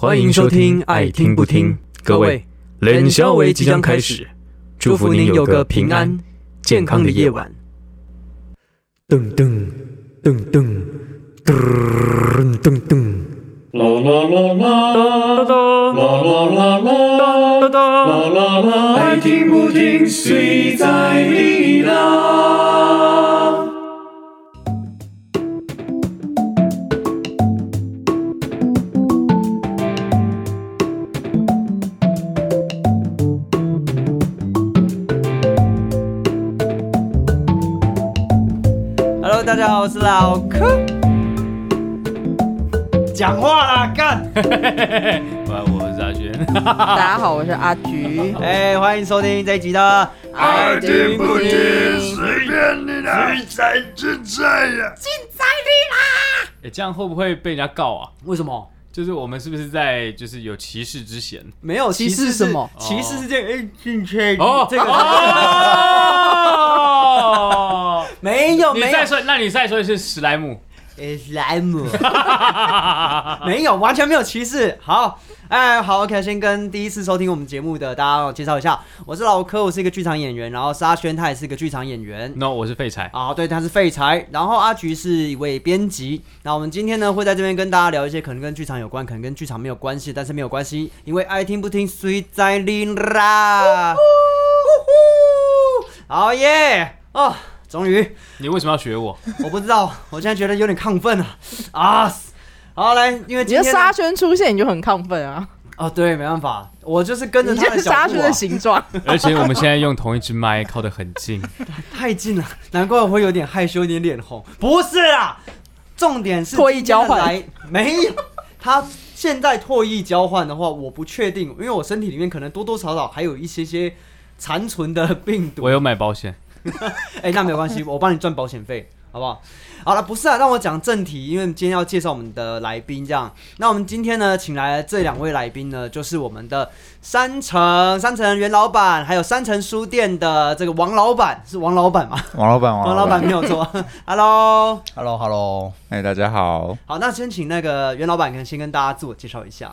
欢迎收听《爱听不听》，各位，冷宵为即将开始，祝福您有个平安健康的夜晚。噔噔噔噔噔噔噔，啦啦啦啦啦啦啦啦啦啦啦啦啦啦啦，爱听不听，谁在你啦？家好，我是老柯。讲话啦，干！我我是阿轩，大家好，我是阿菊。哎，欢迎收听这一集的《爱听不听》，随便你啦，精彩精彩呀！哎，这样会不会被人家告啊？为什么？就是我们是不是在就是有歧视之嫌？没有歧视是什么歧视是这个，哎，进去哦，这个哦，没有没再说，那你再说一次史莱姆。史，莱姆，没有，完全没有歧视。好，哎，好，OK，先跟第一次收听我们节目的大家介绍一下，我是老柯，我是一个剧场演员，然后沙宣他也是一个剧场演员。No，我是废柴。啊，对，他是废柴。然后阿菊是一位编辑。那我们今天呢，会在这边跟大家聊一些可能跟剧场有关，可能跟剧场没有关系，但是没有关系，因为爱听不听，随在林啦。呼呼好耶！哦，终于，你为什么要学我？我不知道，我现在觉得有点亢奋啊啊！好，来，因为你的今天呢沙宣出现，你就很亢奋啊！哦，对，没办法，我就是跟着你他的脚步、啊就是沙宣的，形状，而且我们现在用同一只麦，靠得很近。太近了，难怪我会有点害羞，有点脸红。不是啊，重点是唾液交换今天的来没有。他现在唾液交换的话，我不确定，因为我身体里面可能多多少少还有一些些残存的病毒我。有买保险。哎、那没有关系，我帮你赚保险费，好不好？好了，不是啊，让我讲正题，因为今天要介绍我们的来宾，这样。那我们今天呢，请来的这两位来宾呢，就是我们的三城三城袁老板，还有三城书店的这个王老板，是王老板吗？王老板，王老板没有错。Hello，Hello，Hello，Hello，哎，大家好，好，那先请那个袁老板，可能先跟大家自我介绍一下。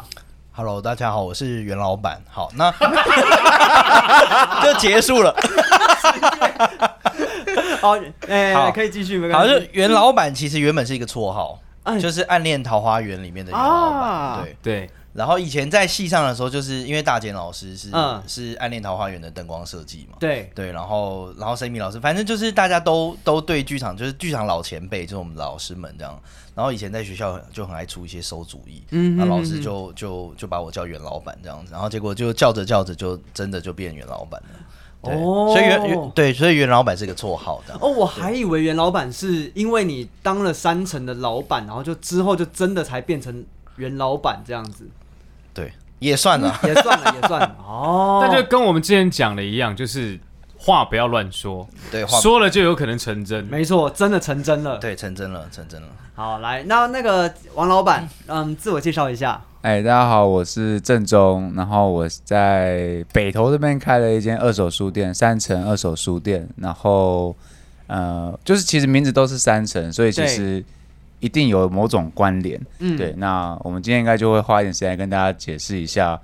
Hello，大家好，我是袁老板。好，那 就结束了。好，哎、好可以继续，没好，关系。就袁老板其实原本是一个绰号，哎就是《暗恋桃花源》里面的袁老板。啊对，对，然后以前在戏上的时候，就是因为大简老师是、嗯是《暗恋桃花源》的灯光设计嘛。对，对，然后然后 Sammy 老师，反正就是大家都都对剧场，就是剧场老前辈，就是我们老师们这样。然后以前在学校就很爱出一些馊主意，嗯那老师就就就把我叫袁老板这样子，然后结果就叫着叫着就真的就变袁老板了。对，哦所以袁袁对，所以袁老板是个绰号的。哦，我还以为袁老板是因为你当了三层的老板，然后就之后就真的才变成袁老板这样子，对，也算了。也算了，也算了。哦，那就跟我们之前讲的一样，就是话不要乱说，对，话说了就有可能成真。没错，真的成真了。，对成真了，成真了。好，来，那那个王老板，嗯，自我介绍一下。哎，大家好，我是郑中，然后我在北投这边开了一间二手书店，三层二手书店，然后呃，就是其实名字都是三层，所以其实一定有某种关联，嗯，对，那我们今天应该就会花一点时间跟大家解释一下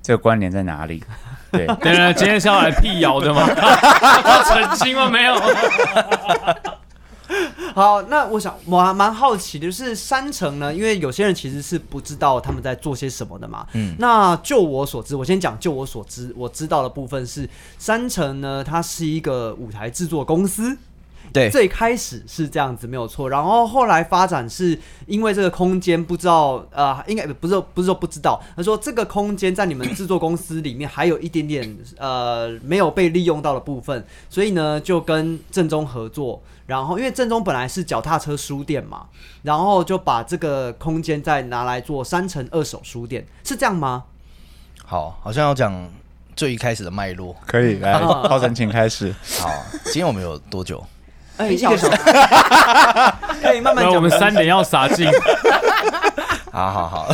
这个关联在哪里，对，等等，今天是要来辟谣的吗？要 澄清吗？没有。好，那我想我还蛮好奇的，就是山城呢，因为有些人其实是不知道他们在做些什么的嘛。嗯那就我所知，我先讲就我所知，我知道的部分是山城呢，它是一个舞台制作公司。对，最开始是这样子没有错，然后后来发展是因为这个空间不知道呃，应该不是不是说不知道，他说这个空间在你们制作公司里面还有一点点呃没有被利用到的部分，所以呢就跟正宗合作，然后因为正宗本来是脚踏车书店嘛，然后就把这个空间再拿来做三层二手书店，是这样吗？好，好像要讲最一开始的脉络。可以来，浩辰请开始，好，今天我们有多久？哎，一个小时，可以 慢慢讲。我们三点要杀进。好好好，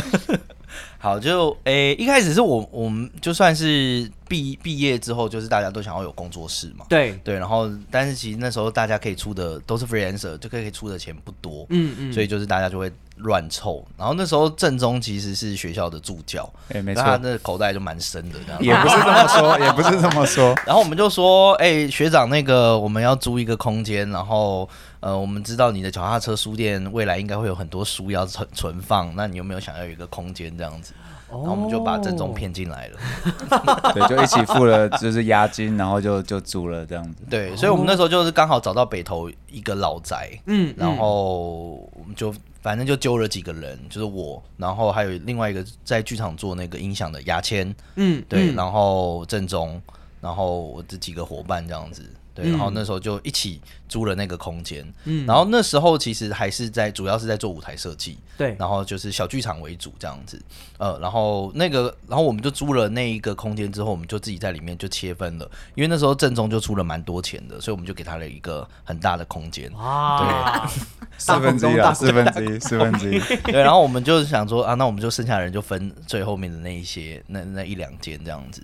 好，就诶、一开始是我我们就算是毕毕业之后，就是大家都想要有工作室嘛。对，对，然后但是其实那时候大家可以出的都是 freelancer，就可以出的钱不多，嗯嗯，所以就是大家就会乱凑。然后那时候正中其实是学校的助教，哎，没错他错，那口袋就蛮深的这样。也不是这么说，也不是这么说。然后我们就说，哎、学长，那个我们要租一个空间，然后呃，我们知道你的脚踏车书店未来应该会有很多书要存存放，那你有没有想要有一个空间这样子？然后我们就把正中骗进来了。对，就一起付了就是押金，然后就就租了这样子。对，所以我们那时候就是刚好找到北投一个老宅，嗯，然后我们就反正就揪了几个人，就是我，然后还有另外一个在剧场做那个音响的牙签，嗯，对，嗯然后正中，然后我这几个伙伴这样子，对，嗯然后那时候就一起租了那个空间，嗯。然后那时候其实还是在主要是在做舞台设计，对，然后就是小剧场为主这样子，呃，然后那个，然后我们就租了那一个空间之后，我们就自己在里面就切分了，因为那时候正中就出了蛮多钱的，所以我们就给他了一个很大的空间，啊，四分之一啊，四分之一，四分之一。对，然后我们就想说啊，那我们就剩下的人就分最后面的那一些，那那一两间这样子。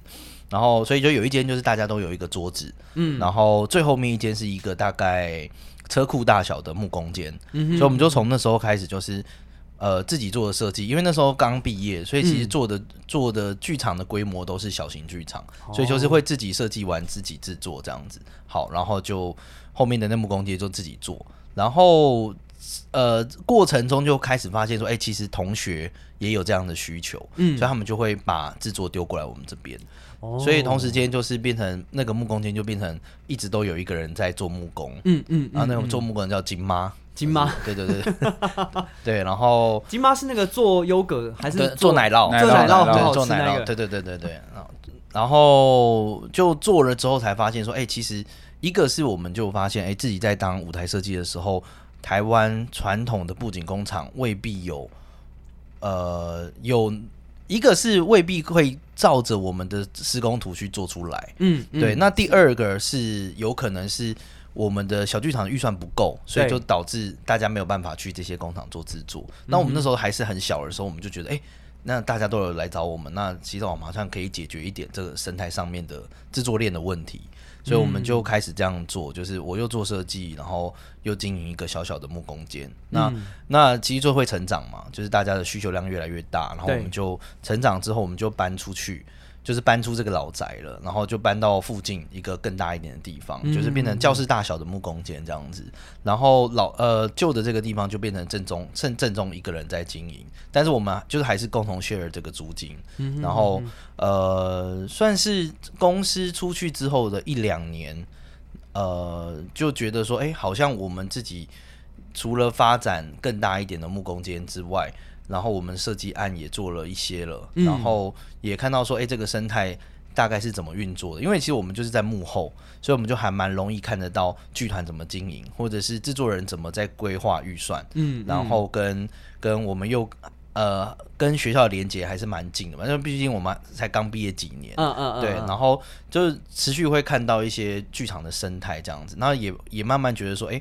然后，所以就有一间就是大家都有一个桌子，嗯。然后最后面一间是一个大概车库大小的木工间，嗯所以我们就从那时候开始就是呃自己做的设计，因为那时候刚毕业，所以其实嗯。做的、做的剧场的规模都是小型剧场，哦。所以就是会自己设计完自己制作这样子。好，然后就后面的那木工间就自己做，然后呃过程中就开始发现说，哎、其实同学也有这样的需求，嗯。所以他们就会把制作丢过来我们这边。哦所以同时间就是变成那个木工间就变成一直都有一个人在做木工，嗯嗯，然后那个嗯。做木工人叫金妈，金妈，对对对。对，然后金妈是那个做优格还是做奶酪，做奶酪很对好做奶酪，对对对对对，然后就做了之后才发现说，哎、其实一个是我们就发现，哎、自己在当舞台设计的时候，台湾传统的布景工厂未必有，呃，有一个是未必会照着我们的施工图去做出来，嗯，嗯对，那第二个是有可能是我们的小剧场预算不够，所以就导致大家没有办法去这些工厂做制作。那我们那时候还是很小的时候，我们就觉得，哎、那大家都有来找我们，那其实我们好像可以解决一点这个生态上面的制作链的问题。所以我们就开始这样做，就是我又做设计，然后又经营一个小小的木工间。那、嗯。那其实就会成长嘛，就是大家的需求量越来越大，然后我们就成长之后，我们就搬出去，就是搬出这个老宅了，然后就搬到附近一个更大一点的地方，嗯就是变成教室大小的木工间这样子。然后老呃旧的这个地方就变成正宗正正宗一个人在经营，但是我们就是还是共同 share 这个租金。嗯然后呃算是公司出去之后的一两年，呃就觉得说，哎、好像我们自己除了发展更大一点的木工间之外，然后我们设计案也做了一些了，嗯。然后也看到说，哎、这个生态大概是怎么运作的。因为其实我们就是在幕后，所以我们就还蛮容易看得到剧团怎么经营，或者是制作人怎么在规划预算，嗯，然后跟跟我们又呃跟学校的连接还是蛮近的嘛，因为毕竟我们才刚毕业几年，嗯嗯嗯，对，嗯然后就是持续会看到一些剧场的生态这样子，然后也也慢慢觉得说，哎、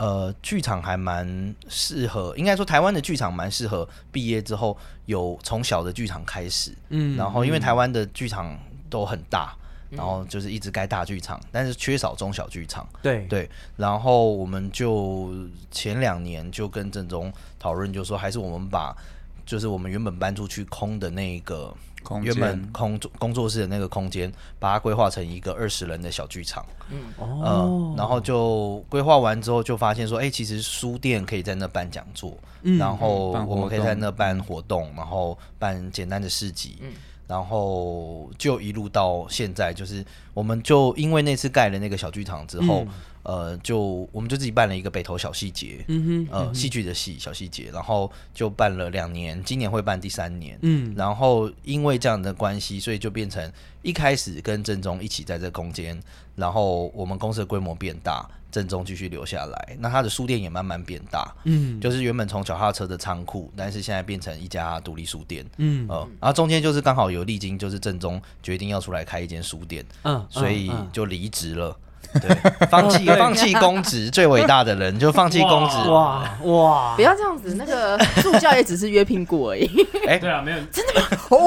呃，剧场还蛮适合，应该说台湾的剧场蛮适合毕业之后有从小的剧场开始，嗯，然后因为嗯台湾的剧场都很大，然后就是一直盖大剧场，但是缺少中小剧场。对对，然后我们就前两年就跟郑中讨论，就说还是我们把就是我们原本搬出去空的那个空原本间空工作室的那个空间，把它规划成一个二十人的小剧场。嗯。哦嗯，然后就规划完之后，就发现说，哎、其实书店可以在那办讲座，嗯。然后我们可以在那办活动，然后办简单的市集，然后就一路到现在，就是我们就因为那次盖了那个小剧场之后，呃，就我们就自己办了一个北投小细节，嗯哼，呃，戏剧的戏小细节，然后就办了两年，今年会办第三年，嗯。然后因为这样的关系，所以就变成一开始跟正中一起在这个空间，然后我们公司的规模变大，正中继续留下来，那他的书店也慢慢变大，嗯。就是原本从脚踏车的仓库，但是现在变成一家独立书店，嗯。呃，然后中间就是刚好有历经，就是正中决定要出来开一间书店，嗯，所以嗯。就离职了。对，放弃放弃公职最伟大的人就放弃公职，哇哇不，要这样子，那个助教也只是约聘雇而已。哎对啊，没有。真的吗？哦。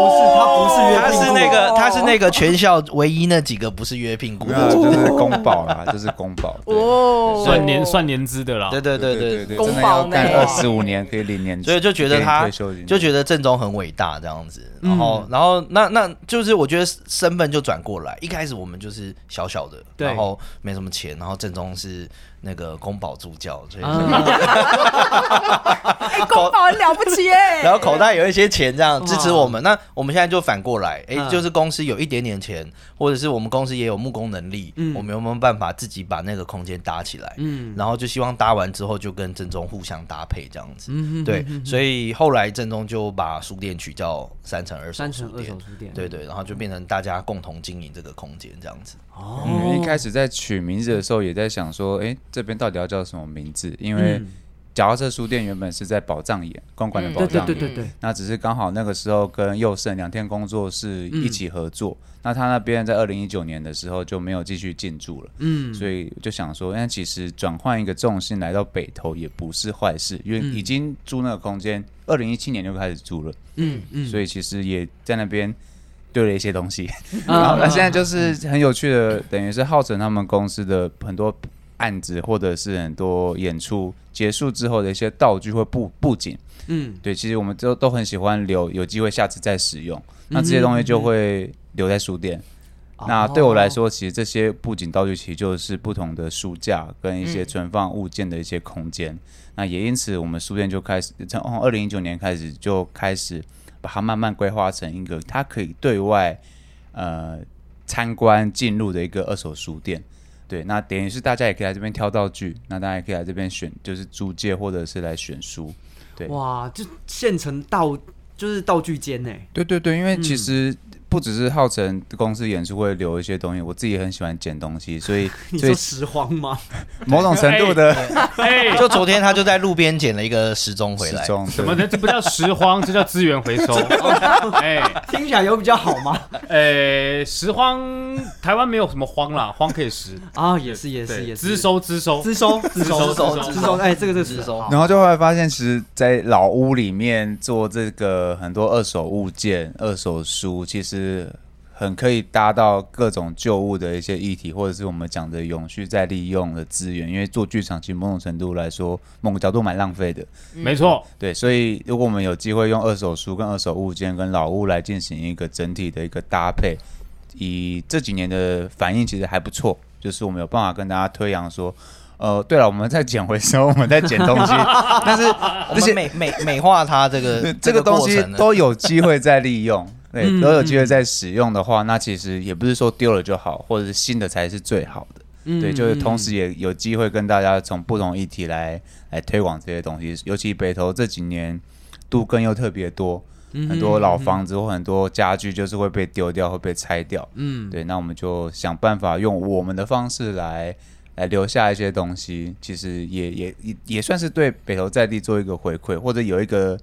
不是他不是约聘他是那个他是那个全校唯一那几个不是约聘雇，的，就是公保啦，就是公保。哦，算年算年资的啦。对对对对对，公保干二十五年可以领年，所以就觉得他就觉得郑总很伟大这样子，然后、然后那那就是我觉得身份就转过来，一开始我们就是小小的，对然后没什么钱，然后正宗是那个宫保助教，所以、哎，宫保很了不起哎。然后口袋有一些钱这样支持我们。那我们现在就反过来，哎、嗯就是公司有一点点钱，或者是我们公司也有木工能力，嗯我们有没有办法自己把那个空间搭起来？嗯然后就希望搭完之后就跟正中互相搭配这样子。嗯对，所以后来正中就把书店取叫三层二手书店三层二手。书店，对对，然后就变成大家共同经营这个空间这样子。哦嗯，一开始在取名字的时候，也在想说，哎，这边到底要叫什么名字？因为嗯脚踏车书店原本是在宝藏岩公馆的嗯宝藏岩，对对对，那只是刚好那个时候跟佑胜两天工作室一起合作，那他那边在二零一九年的时候就没有继续进驻了，嗯，所以就想说，那其实转换一个重心来到北投也不是坏事，因为嗯。已经租那个空间，二零一七年就开始租了，嗯嗯，所以其实也在那边对了一些东西。啊。然后那现在就是很有趣的，等于是浩辰他们公司的很多案子，或者是很多演出结束之后的一些道具或布布景，嗯对，其实我们都都很喜欢留，有机会下次再使用。那这些东西就会留在书店。那对我来说，其实这些布景道具其实就是不同的书架跟一些存放物件的一些空间。那也因此，我们书店就开始从二零一九年开始就开始把它慢慢规划成一个它可以对外呃参观进入的一个二手书店。对，那等于是大家也可以来这边挑道具，那大家也可以来这边选，就是租借或者是来选书。对哇，就现成道就是道具间呢，对对对，因为其嗯实不只是浩辰公司演出会留一些东西，我自己也很喜欢捡东西，所以 所以你说拾荒吗？某种程度的 哎，就昨天他就在路边捡了一个时钟回来，什么的？这不叫拾荒，这叫资源回收。哎，听起来有比较好吗？哎，拾荒台湾没有什么荒啦，荒可以拾，啊，也是也是，也是，资收资收，资收资收资收资收，哎，这个这个资收。然后就后来发现，其实，在老屋里面做这个很多二手物件、二手书，其实很可以搭到各种旧物的一些议题，或者是我们讲的永续再利用的资源。因为做剧场，其实某种程度来说，某个角度蛮浪费的。没错，对，所以如果我们有机会用二手书、跟二手物件、跟老物来进行一个整体的一个搭配，以这几年的反应其实还不错，就是我们有办法跟大家推扬说。呃，对了，我们在捡回收，我们在捡东西，但是我这些美美美化它这个 这个东西都有机会再利用，对，嗯都有机会再使用的话，那其实也不是说丢了就好，或者是新的才是最好的。嗯对，就是同时也有机会跟大家从不同议题来来推广这些东西，尤其北投这几年都更又特别多，嗯很多老房子或很多家具就是会被丢掉，会被拆掉。嗯。对，那我们就想办法用我们的方式来来留下一些东西，其实也也也也算是对北投在地做一个回馈，或者有一个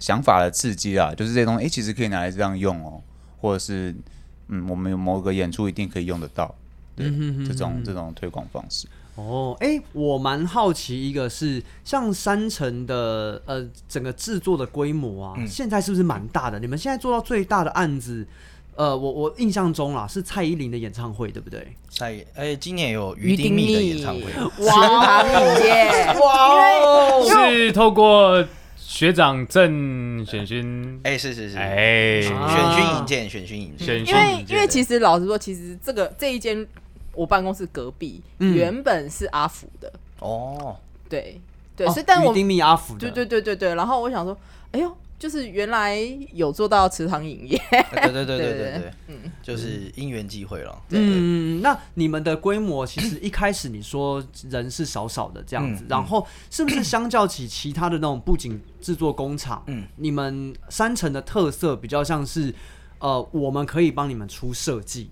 想法的刺激啊，就是这些东西，诶，其实可以拿来这样用哦，或者是嗯，我们有某个演出一定可以用得到，对，嗯这种这种推广方式。哦，哎、我蛮好奇，一个是像三城的呃整个制作的规模啊，嗯现在是不是蛮大的？你们现在做到最大的案子，呃，我我印象中啦是蔡依林的演唱会，对不对？在哎，今年有于丁密的演唱会，池塘影业，哇是透过学长郑选勋，哎，是是是，哎，选啊勋引荐，选勋引荐，选因为勋引荐。因为其实老实说，其实这个这一间我办公室隔壁、嗯。原本是阿福的，哦，对对，哦所以但我丁密阿福的，对对对对对，然后我想说，哎呦，就是原来有做到池塘影业，对对对对 对对对，嗯，就是因缘际会了，嗯，那你们的规模其实一开始你说人是少少的这样子，嗯然后是不是相较起其他的那种布景制作工厂，嗯。你们三层的特色比较像是，呃，我们可以帮你们出设计，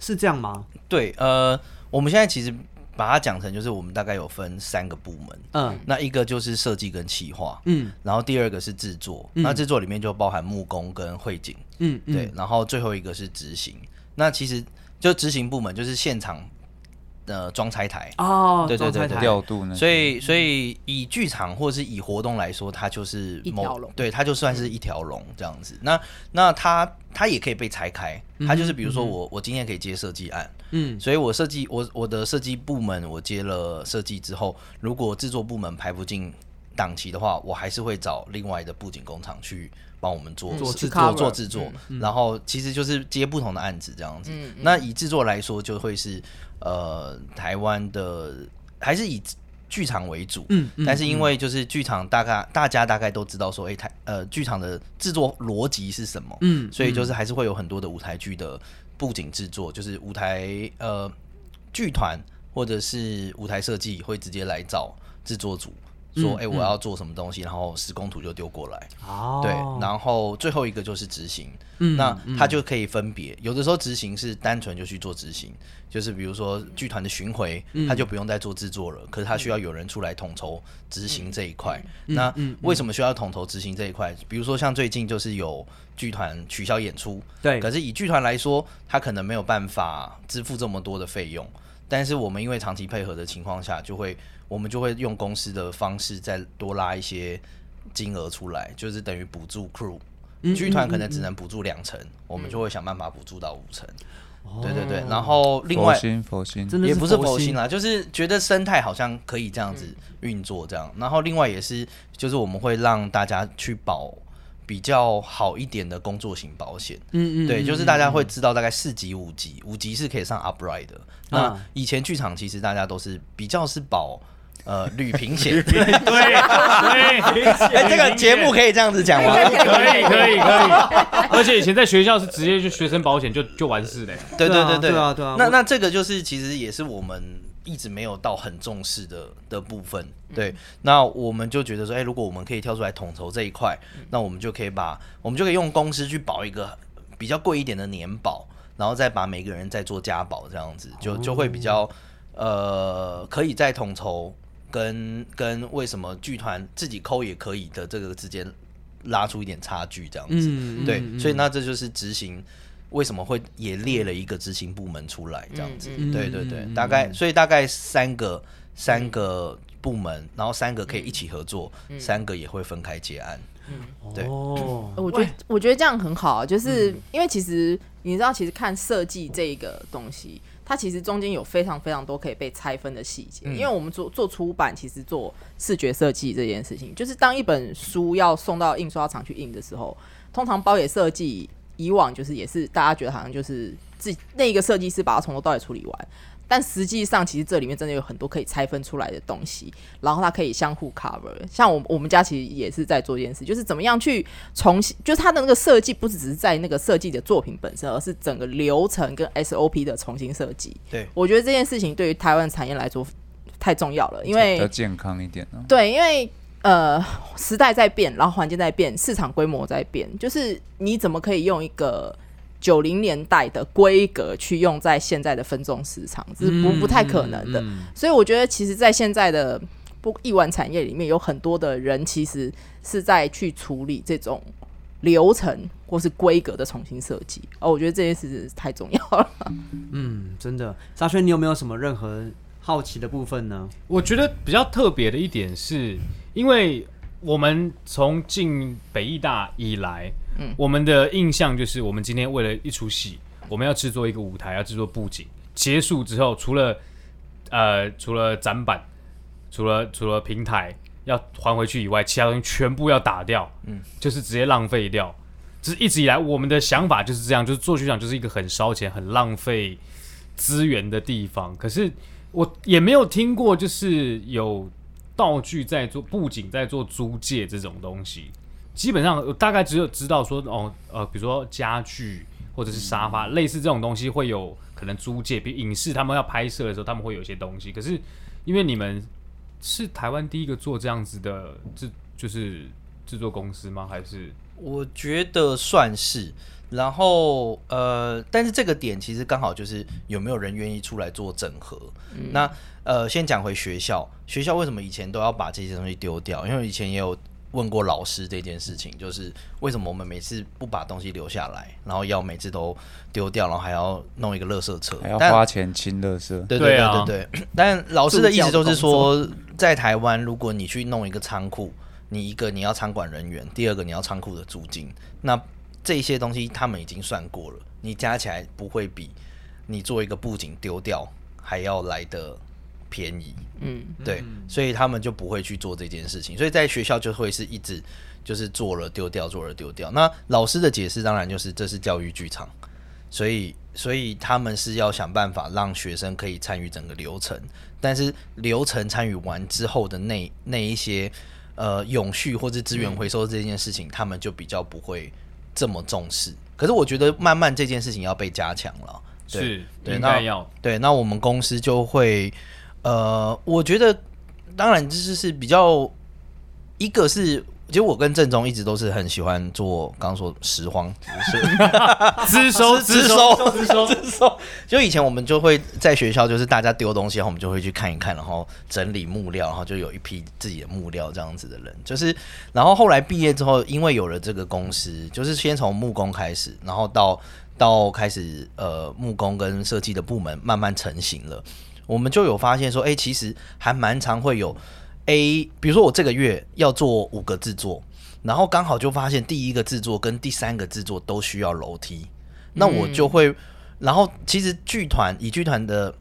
是这样吗？对，呃，我们现在其实把它讲成就是我们大概有分三个部门，嗯。那一个就是设计跟企划，嗯。然后第二个是制作，嗯。那制作里面就包含木工跟绘景，嗯，嗯。对，，然后最后一个是执行。那其实就执行部门就是现场呃装拆台。哦，对对对调度呢？所以，所以以剧场或者是以活动来说，它就是某一条龙。对，它就算是一条龙这样子。那那它它也可以被拆开，它就是比如说我、我今天可以接设计案，嗯。所以我设计我我的设计部门我接了设计之后，如果制作部门排不进档期的话，我还是会找另外的布景工厂去帮我们做做制做作做制作，然后其实就是接不同的案子这样子。嗯嗯。那以制作来说，就会是呃台湾的还是以剧场为主，嗯嗯但是因为就是剧场大概大家大概都知道说，哎、台呃剧场的制作逻辑是什么，嗯所以就是还是会有很多的舞台剧的布景制作，就是舞台呃剧团或者是舞台设计会直接来找制作组。说，嗯哎、我要做什么东西，然后施工图就丢过来，哦，对，然后最后一个就是执行，嗯那他就可以分别，有的时候执行是单纯就去做执行，就是比如说剧团的巡回，嗯。他就不用再做制作了，可是他需要有人出来统筹执行这一块。嗯那为什么需要统筹执行这一块？比如说像最近就是有剧团取消演出，对。可是以剧团来说，他可能没有办法支付这么多的费用，但是我们因为长期配合的情况下，就会我们就会用公司的方式再多拉一些金额出来，就是等于补助 crew。剧团可能只能补助两成，我们就会想办法补助到五成。对对对，然后另外佛心佛心，真的也不是佛佛心啦，就是觉得生态好像可以这样子运作这样。然后另外也是，就是我们会让大家去保比较好一点的工作型保险。嗯嗯，对，嗯就是大家会知道大概四级、五级，五级是可以上 upright 的。那啊以前剧场其实大家都是比较是保呃旅平险。对对，哎，这个节目可以这样子讲吗？可以可以可以，而且以前在学校是直接就学生保险就就完事嘞。对对对对啊对啊那那这个就是其实也是我们一直没有到很重视的的部分。对，那我们就觉得说，哎、如果我们可以跳出来统筹这一块，那我们就可以把我们就可以用公司去保一个比较贵一点的年保，然后再把每个人再做加保，这样子就就会比较呃可以再统筹跟跟为什么剧团自己抠也可以的这个之间拉出一点差距，这样子。嗯，对，嗯所以那这就是执行为什么会也列了一个执行部门出来这样子。嗯对对对，嗯大概所以大概三个三个部门，然后三个可以一起合作，三个也会分开结案。对哦，我觉得我觉得这样很好啊，就是因为其实你知道，其实看设计这个东西，它其实中间有非常非常多可以被拆分的细节。因为我们做做出版，其实做视觉设计这件事情，就是当一本书要送到印刷厂去印的时候，通常包野设计以往就是也是大家觉得好像就是自己那一个设计师把它从头到尾处理完。但实际上，其实这里面真的有很多可以拆分出来的东西，然后它可以相互 cover。像我我们家其实也是在做一件事，就是怎么样去重新，就是它的那个设计不只是在那个设计的作品本身，而是整个流程跟 SOP 的重新设计。对我觉得这件事情对于台湾产业来说太重要了，因比为要健康一点呢。对，因为呃时代在变，然后环境在变，市场规模在变，就是你怎么可以用一个九零年代的规格去用在现在的分众市场，这是不不太可能的。嗯所以我觉得，其实，在现在的不艺玩产业里面，有很多的人其实是在去处理这种流程或是规格的重新设计。哦，我觉得这件事太重要了。嗯，真的，沙宣，你有没有什么任何好奇的部分呢？我觉得比较特别的一点是，因为我们从进北艺大以来，嗯我们的印象就是，我们今天为了一出戏，我们要制作一个舞台，要制作布景，结束之后，除了呃除了展板，除了除了平台要还回去以外，其他东西全部要打掉，嗯，就是直接浪费掉。就是一直以来我们的想法就是这样，就是做剧场就是一个很烧钱、很浪费资源的地方。可是我也没有听过，就是有道具在做布景在做租借这种东西。基本上大概只有知道说哦呃，比如说家具或者是沙发，类似这种东西会有可能租借，比如影视他们要拍摄的时候，他们会有一些东西。可是因为你们是台湾第一个做这样子的制，就是制作公司吗？还是我觉得算是。然后呃，但是这个点其实刚好就是有没有人愿意出来做整合。那呃，先讲回学校，学校为什么以前都要把这些东西丢掉？因为以前也有问过老师这件事情，就是为什么我们每次不把东西留下来，然后要每次都丢掉，然后还要弄一个垃圾车，还要花钱清垃圾。对对对对啊对对。但老师的意思就是说，在台湾，如果你去弄一个仓库，你一个你要仓管人员，第二个你要仓库的租金，那这些东西他们已经算过了，你加起来不会比你做一个布景丢掉还要来的便宜。嗯，对，所以他们就不会去做这件事情，所以在学校就会是一直就是做了丢掉，做了丢掉。那老师的解释当然就是这是教育剧场，所以所以他们是要想办法让学生可以参与整个流程，但是流程参与完之后的那那一些呃永续或者资源回收这件事情，他们就比较不会这么重视。可是我觉得慢慢这件事情要被加强了，对是对那应该要。对，那我们公司就会，呃，我觉得当然就是是比较，一个是，其实我跟郑中一直都是很喜欢做，刚刚说拾荒，资收资收收资收，自收。就以前我们就会在学校，就是大家丢东西，然后我们就会去看一看，然后整理木料，然后就有一批自己的木料这样子的人。就是，然后后来毕业之后，因为有了这个公司，就是先从木工开始，然后到到开始呃木工跟设计的部门慢慢成型了，我们就有发现说，哎、其实还蛮常会有 A，比如说我这个月要做五个制作。然后刚好就发现第一个制作跟第三个制作都需要楼梯，那我就会，然后其实剧团以剧团的，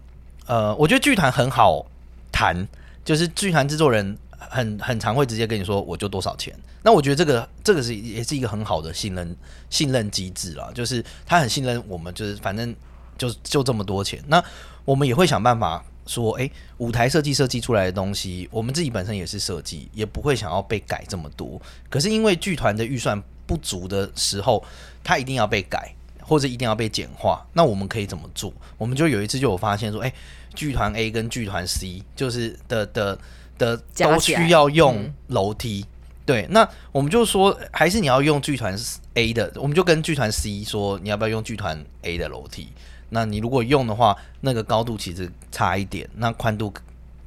呃，我觉得剧团很好谈，就是剧团制作人很很常会直接跟你说我就多少钱。那我觉得这个这个是也是一个很好的信任信任机制啦，就是他很信任我们，就是反正就就这么多钱，那我们也会想办法说，诶，舞台设计设计出来的东西，我们自己本身也是设计，也不会想要被改这么多。可是因为剧团的预算不足的时候，它一定要被改，或者一定要被简化。那我们可以怎么做？我们就有一次就有发现说，诶，剧团 A 跟剧团 C 就是的的的都需要用嗯楼梯。对，那我们就说，还是你要用剧团 A 的，我们就跟剧团 C 说，你要不要用剧团 A 的楼梯？那你如果用的话，那个高度其实差一点，那宽度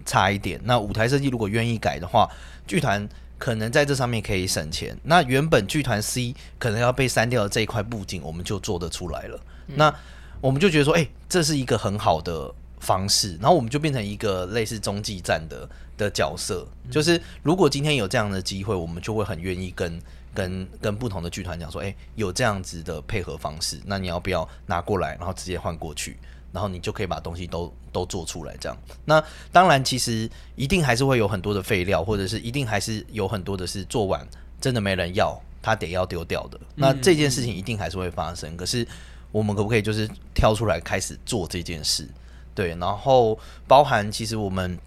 差一点。那舞台设计如果愿意改的话，剧团可能在这上面可以省钱。那原本剧团 C 可能要被删掉的这一块布景，我们就做得出来了。那我们就觉得说，哎、这是一个很好的方式，然后我们就变成一个类似中继站的的角色，就是如果今天有这样的机会，我们就会很愿意跟跟跟不同的剧团讲说，哎、有这样子的配合方式，那你要不要拿过来，然后直接换过去，然后你就可以把东西都都做出来，这样。那当然，其实一定还是会有很多的废料，或者是一定还是有很多的是做完真的没人要，他得要丢掉的。那这件事情一定还是会发生，可是我们可不可以就是挑出来开始做这件事？对，然后包含其实我们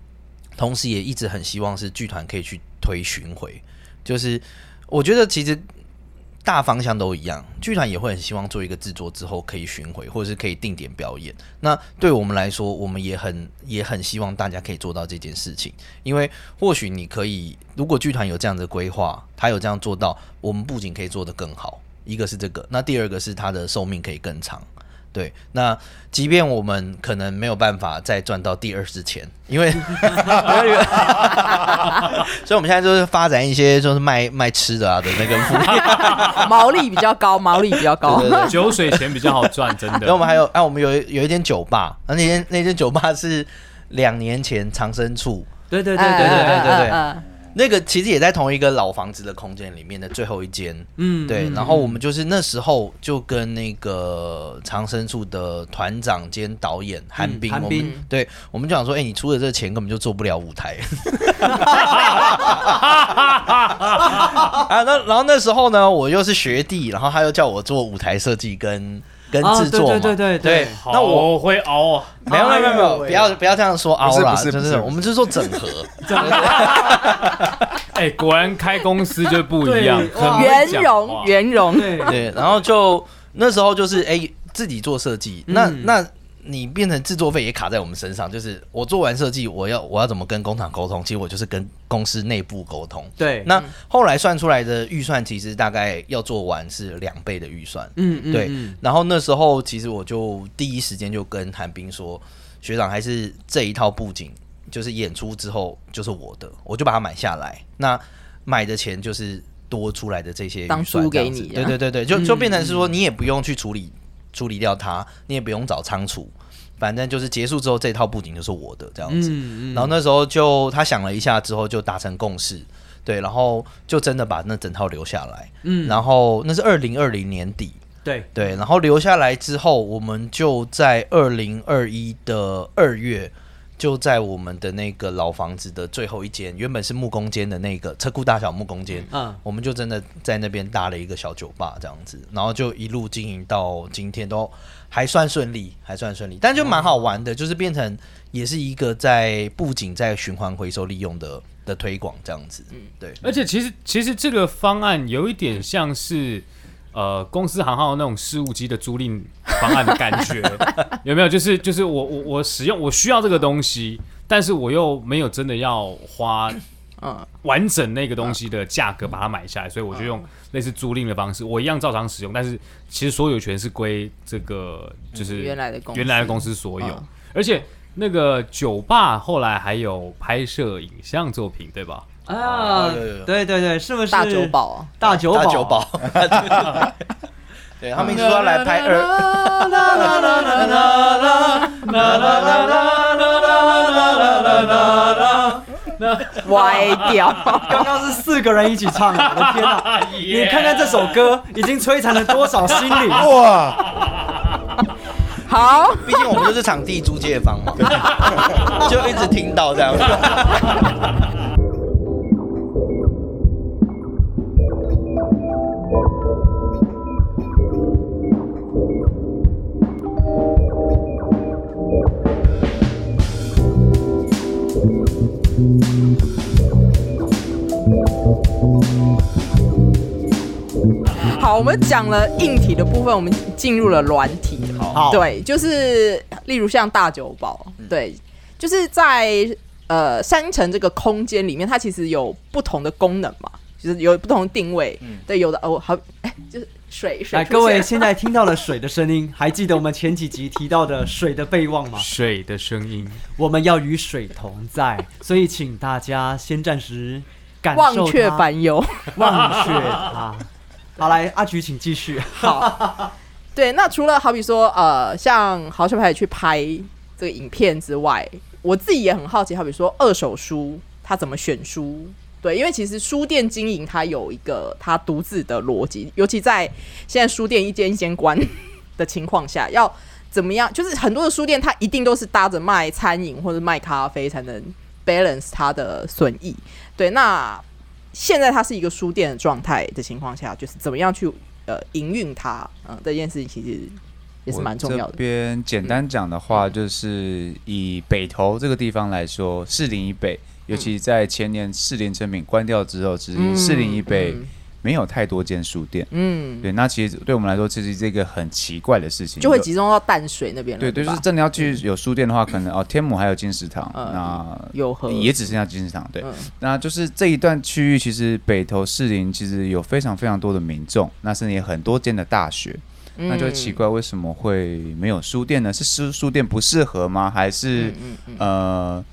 同时也一直很希望是剧团可以去推巡回，就是我觉得其实大方向都一样，剧团也会很希望做一个制作之后可以巡回，或者是可以定点表演。那对我们来说，我们也很也很希望大家可以做到这件事情，因为或许你可以，如果剧团有这样的规划，他有这样做到，我们不仅可以做得更好，一个是这个，那第二个是它的寿命可以更长。对，那即便我们可能没有办法再赚到第二次钱，因为，所以我们现在就是发展一些就是卖卖吃的啊的那个服务，毛利比较高，毛利比较高对。对对。酒水钱比较好赚，真的。然后我们还有，哎、我们有有一间酒吧，那那间那间酒吧是两年前长生处对对对哎对对对对，对对对嗯嗯那个，其实也在同一个老房子的空间里面的最后一间，嗯对，嗯然后我们就是那时候就跟那个长生处的团长兼导演韩冰，我们韩冰对我们就想说，哎、你出的这个钱根本就做不了舞台。啊，那然后那时候呢，我又是学弟，然后他又叫我做舞台设计跟跟哦制作嘛，对对对对对对。那我会熬啊！没有没有没有不要不要这样说熬啦，不是不是就是不是我们是做整合，哎，果然开公司就不一样，很圆融圆融，对对，然后就那时候就是哎、自己做设计，那嗯。那你变成制作费也卡在我们身上，就是我做完设计，我要我要怎么跟工厂沟通？其实我就是跟公司内部沟通。对，那后来算出来的预算，其实大概要做完是两倍的预算。嗯嗯对嗯然后那时候其实我就第一时间就跟韩冰说，学长还是这一套布景，就是演出之后就是我的，我就把它买下来。那买的钱就是多出来的这些当预算租给你对对对对，就就变成是说你也不用去处理处理掉它，你也不用找仓储，反正就是结束之后这套布景就是我的这样子。嗯然后那时候就他想了一下之后就达成共识，对，然后就真的把那整套留下来。嗯。然后那是二零二零年底，对，对，然后留下来之后，我们就在二零二一的二月，就在我们的那个老房子的最后一间，原本是木工间的那个车库大小木工间，嗯。我们就真的在那边搭了一个小酒吧这样子，然后就一路经营到今天都还算顺利，还算顺利，但就蛮好玩的，就是变成也是一个在不仅在循环回收利用的的推广这样子，嗯对，而且其实其实这个方案有一点像是呃公司行号那种事务机的租赁方案的感觉，有没有？就是就是我我我使用我需要这个东西，但是我又没有真的要花嗯，完整那个东西的价格把它买下来，所以我就嗯用类似租赁的方式，我一样照常使用，但是其实所有权是归这个就是原来的公司。原来的公司所有。嗯，而且那个酒吧后来还有拍摄影像作品，对吧？啊，对对对，是不是大酒？保，大酒保，大酒保，对他们一说要来拍二。歪掉。刚刚是四个人一起唱啊！我的天哪！你看看这首歌已经摧残了多少心灵哇，好，毕竟我们就是场地租借方嘛，就一直听到这样。好，我们讲了硬体的部分，我们进入了软体。好对，就是例如像大酒堡，对，就是在呃山城这个空间里面，它其实有不同的功能嘛，就是有不同的定位。嗯对，有的哦，好，哎，就是水水哎，各位现在听到了水的声音，还记得我们前几集提到的水的备忘吗？水的声音，我们要与水同在，所以请大家先暂时感受忘却烦忧。忘却它。好，来，阿菊，请继续。好，对，那除了好比说，呃，像好小牌去拍这个影片之外，我自己也很好奇，好比说二手书它怎么选书？对，因为其实书店经营它有一个它独自的逻辑，尤其在现在书店一间一间关 的情况下，要怎么样？就是很多的书店它一定都是搭着卖餐饮或者卖咖啡才能 balance 它的损益。对，那现在它是一个书店的状态的情况下，就是怎么样去呃营运它，嗯、这件事情其实也是蛮重要的这的。边简单讲的话，就是以北投这个地方来说，士林以北，尤其在前年士林成品关掉之后，其实士林以北嗯没有太多间书店。嗯，对，那其实对我们来说，其实这个很奇怪的事情，就会集中到淡水那边了。对对，就是真的要去有书店的话，可能哦，天母还有金石堂，嗯那有也只剩下金石堂。对，嗯那就是这一段区域，其实北投士林其实有非常非常多的民众，那甚至也很多间的大学，那就奇怪为什么会没有书店呢？是书书店不适合吗？还是、嗯嗯嗯呃，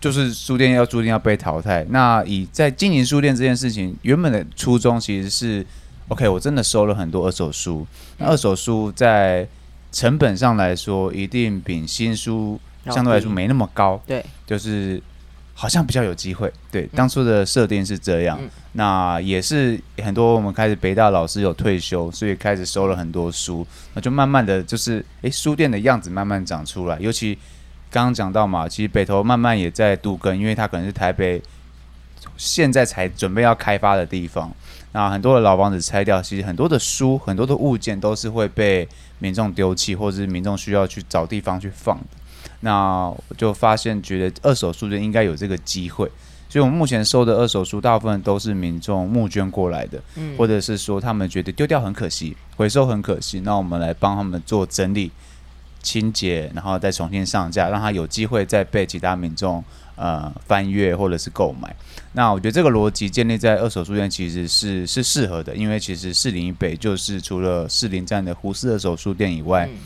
就是书店要注定要被淘汰？那以在经营书店这件事情，原本的初衷其实是 OK，我真的收了很多二手书，那二手书在成本上来说，一定比新书相对来说没那么高，对，就是好像比较有机会。对，当初的设定是这样。嗯那也是很多我们开始北大老师有退休，所以开始收了很多书，那就慢慢的就是诶，书店的样子慢慢长出来。尤其刚刚讲到嘛，其实北投慢慢也在度根，因为它可能是台北现在才准备要开发的地方。那很多的老房子拆掉，其实很多的书、很多的物件都是会被民众丢弃，或者是民众需要去找地方去放的。那我就发现，觉得二手书店应该有这个机会，所以我们目前收的二手书，大部分都是民众募捐过来的，嗯或者是说他们觉得丢掉很可惜，回收很可惜，那我们来帮他们做整理、清洁，然后再重新上架，让他有机会再被其他民众呃翻阅或者是购买。那我觉得这个逻辑建立在二手书店其实是是适合的，因为其实士林以北就是除了士林站的胡适二手书店以外，嗯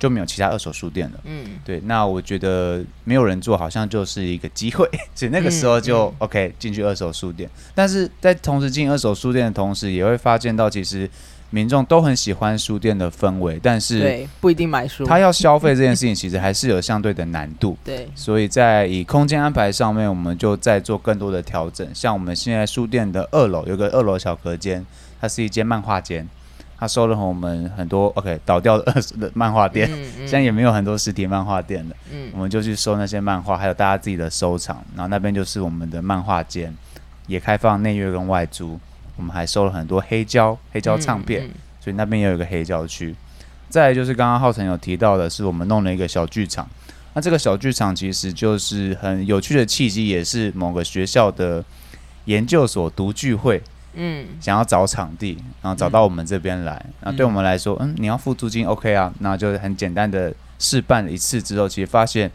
就没有其他二手书店了。嗯对，那我觉得没有人做，好像就是一个机会，所以那个时候就、嗯 OK 进去二手书店。但是在同时进二手书店的同时，也会发现到其实民众都很喜欢书店的氛围，但是对，不一定买书。他要消费这件事情，其实还是有相对的难度。对，所以在以空间安排上面，我们就在做更多的调整。像我们现在书店的二楼有个二楼小隔间，它是一间漫画间，它收了我们很多 OK 倒掉的 漫画店，嗯现在也没有很多实体漫画店了。嗯我们就去收那些漫画，还有大家自己的收藏，然后那边就是我们的漫画间，也开放内阅跟外租。我们还收了很多黑胶、黑胶唱片，嗯所以那边也有一个黑胶区。再来就是刚刚浩辰有提到的，是我们弄了一个小剧场。那这个小剧场其实就是很有趣的契机，也是某个学校的研究所读聚会，嗯想要找场地，然后找到我们这边来。那对我们来说，嗯，你要付租金，OK 啊，那就很简单的试办了一次之后，其实发现，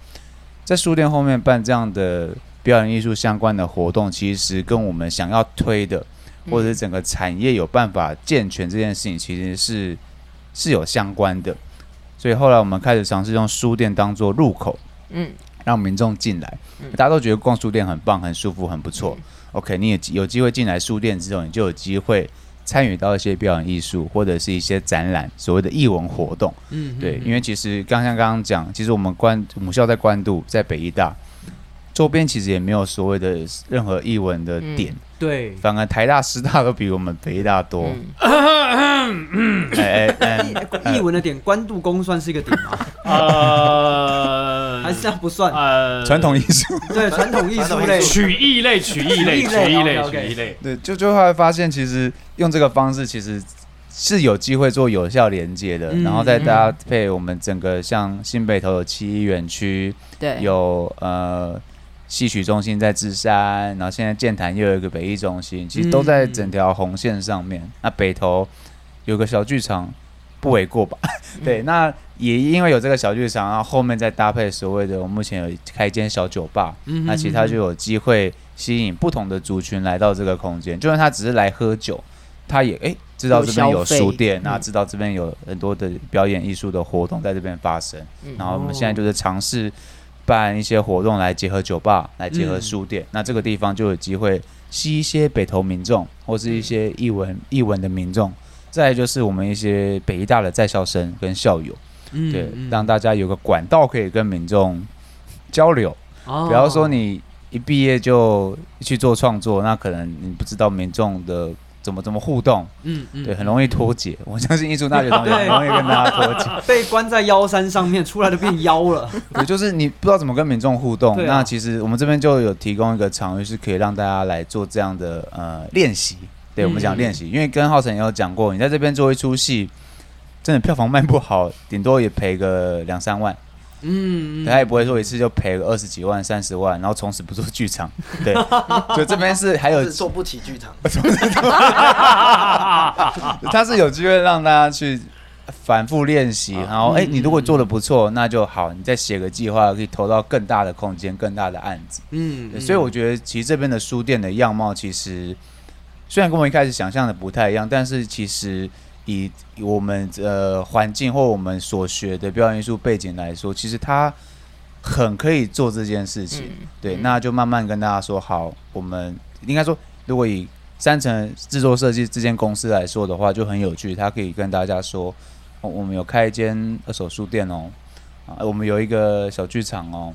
在书店后面办这样的表演艺术相关的活动，其实跟我们想要推的，或者是整个产业有办法健全这件事情，其实是是有相关的。所以后来我们开始尝试用书店当做入口，嗯让民众进来嗯。大家都觉得逛书店很棒、很舒服、很不错。OK，你也有机会进来书店之后，你就有机会参与到一些表演艺术或者是一些展览，所谓的艺文活动。嗯，对，因为其实刚像刚刚讲，其实我们关母校在关渡，在北医大周边，其实也没有所谓的任何艺文的点，对，反而台大、师大都比我们北大多。嗯，哎 译文的点，关渡宫算是一个点吗？呃，还是这样不算？呃传统艺术。对，传统艺术类。曲艺类，曲艺类，曲艺类曲艺类。对，就就会发现，其实用这个方式，其实是有机会做有效连接的，嗯然后再搭配我们整个像新北投有七一园区，对，有呃戏曲中心在芝山，然后现在建潭又有一个北艺中心，其实都在整条红线上面。那北投有个小剧场，不为过吧？对，那也因为有这个小剧场，然后后面再搭配所谓的我目前有开一间小酒吧，嗯那其实他就有机会吸引不同的族群来到这个空间，就算他只是来喝酒，他也诶知道这边有书店，那知道这边有很多的表演艺术的活动在这边发生，嗯。然后我们现在就是尝试办一些活动来结合酒吧，来结合书店，那这个地方就有机会吸一些北投民众或是一些艺文艺文的民众。再就是我们一些北医大的在校生跟校友，嗯对，让大家有个管道可以跟民众交流。不不要说你一毕业就去做创作，那可能你不知道民众的怎么怎么互动，嗯嗯对，很容易脱节。我相信艺术大学同学 很容易跟大家脱节，被关在妖山上面，出来就变妖了。对，就是你不知道怎么跟民众互动。啊那其实我们这边就有提供一个场域，是可以让大家来做这样的呃练习。对我们讲嗯练习，因为跟浩辰也有讲过，你在这边做一出戏，真的票房卖不好，顶多也赔个两三万。嗯，他也不会说一次就赔个二十几万、三十万，然后从此不做剧场。对，所以这边是还有是做不起剧场，他是有机会让大家去反复练习，然后哎、嗯你如果做的不错，那就好，你再写个计划，可以投到更大的空间、更大的案子。嗯所以我觉得其实这边的书店的样貌，其实虽然跟我一开始想象的不太一样，但是其实以以我们呃环境或我们所学的表演艺术背景来说，其实它很可以做这件事情。嗯对，嗯那就慢慢跟大家说好，我们应该说，如果以三层制作设计这间公司来说的话，就很有趣，它可以跟大家说，哦我们有开一间二手书店哦，啊，我们有一个小剧场哦。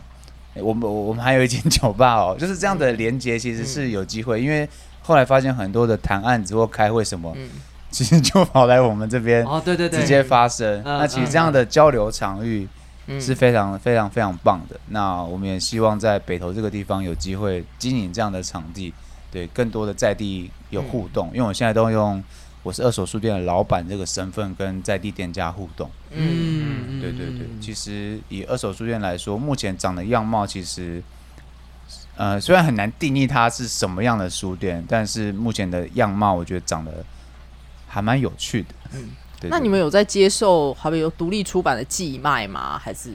我们我们还有一间酒吧哦，就是这样的连接，其实是有机会，因为后来发现很多的谈案子或开会什么，嗯其实就跑来我们这边哦，对对对，直接发声。嗯那其实这样的交流场域嗯是非常非常非常棒的。那我们也希望在北投这个地方有机会经营这样的场地，对更多的在地有互动。因为我现在都用我是二手书店的老板这个身份跟在地店家互动。嗯嗯，对对对，其实以二手书店来说，目前长的样貌其实。呃，虽然很难定义它是什么样的书店，但是目前的样貌，我觉得长得还蛮有趣的。嗯对，那你们有在接受好比有独立出版的寄卖吗？还是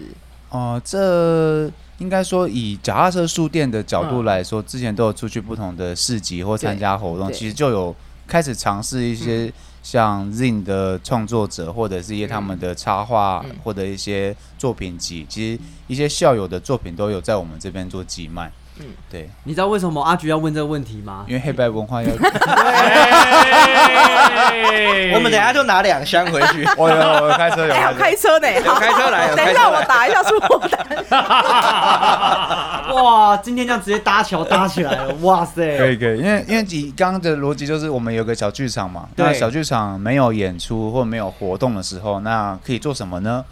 哦、这应该说以脚踏车书店的角度嗯来说，之前都有出去不同的市集或参加活动，其实就有开始尝试一些像 Zin 的创作者，或者是一些他们的插画，嗯或者一些作品集，其实一些校友的作品都有在我们这边做寄卖。嗯对，你知道为什么阿菊要问这个问题吗？因为黑白文化要，我们等下就拿两箱回去。我有我开车有哎，有开车，呢，有开车来等一下我打一下出货单。哇，今天这样直接搭桥搭起来了，哇塞！可以可以，因为因为你刚刚的逻辑就是我们有个小剧场嘛，对那小剧场没有演出或没有活动的时候，那可以做什么呢？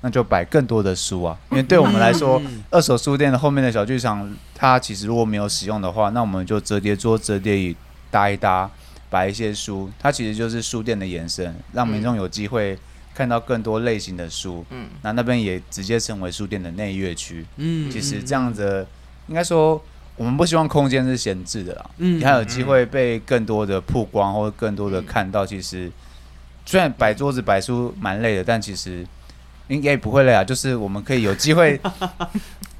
那就摆更多的书啊，因为对我们来说，嗯二手书店的后面的小剧场，它其实如果没有使用的话，那我们就折叠桌、折叠椅搭一搭，摆一些书，它其实就是书店的延伸，让民众有机会看到更多类型的书。嗯那那边也直接成为书店的内乐区。嗯其实这样子，应该说我们不希望空间是闲置的啦，嗯还有机会被更多的曝光或者更多的看到。其实虽然摆桌子摆书蛮累的，但其实应该不会累啊。就是我们可以有机会，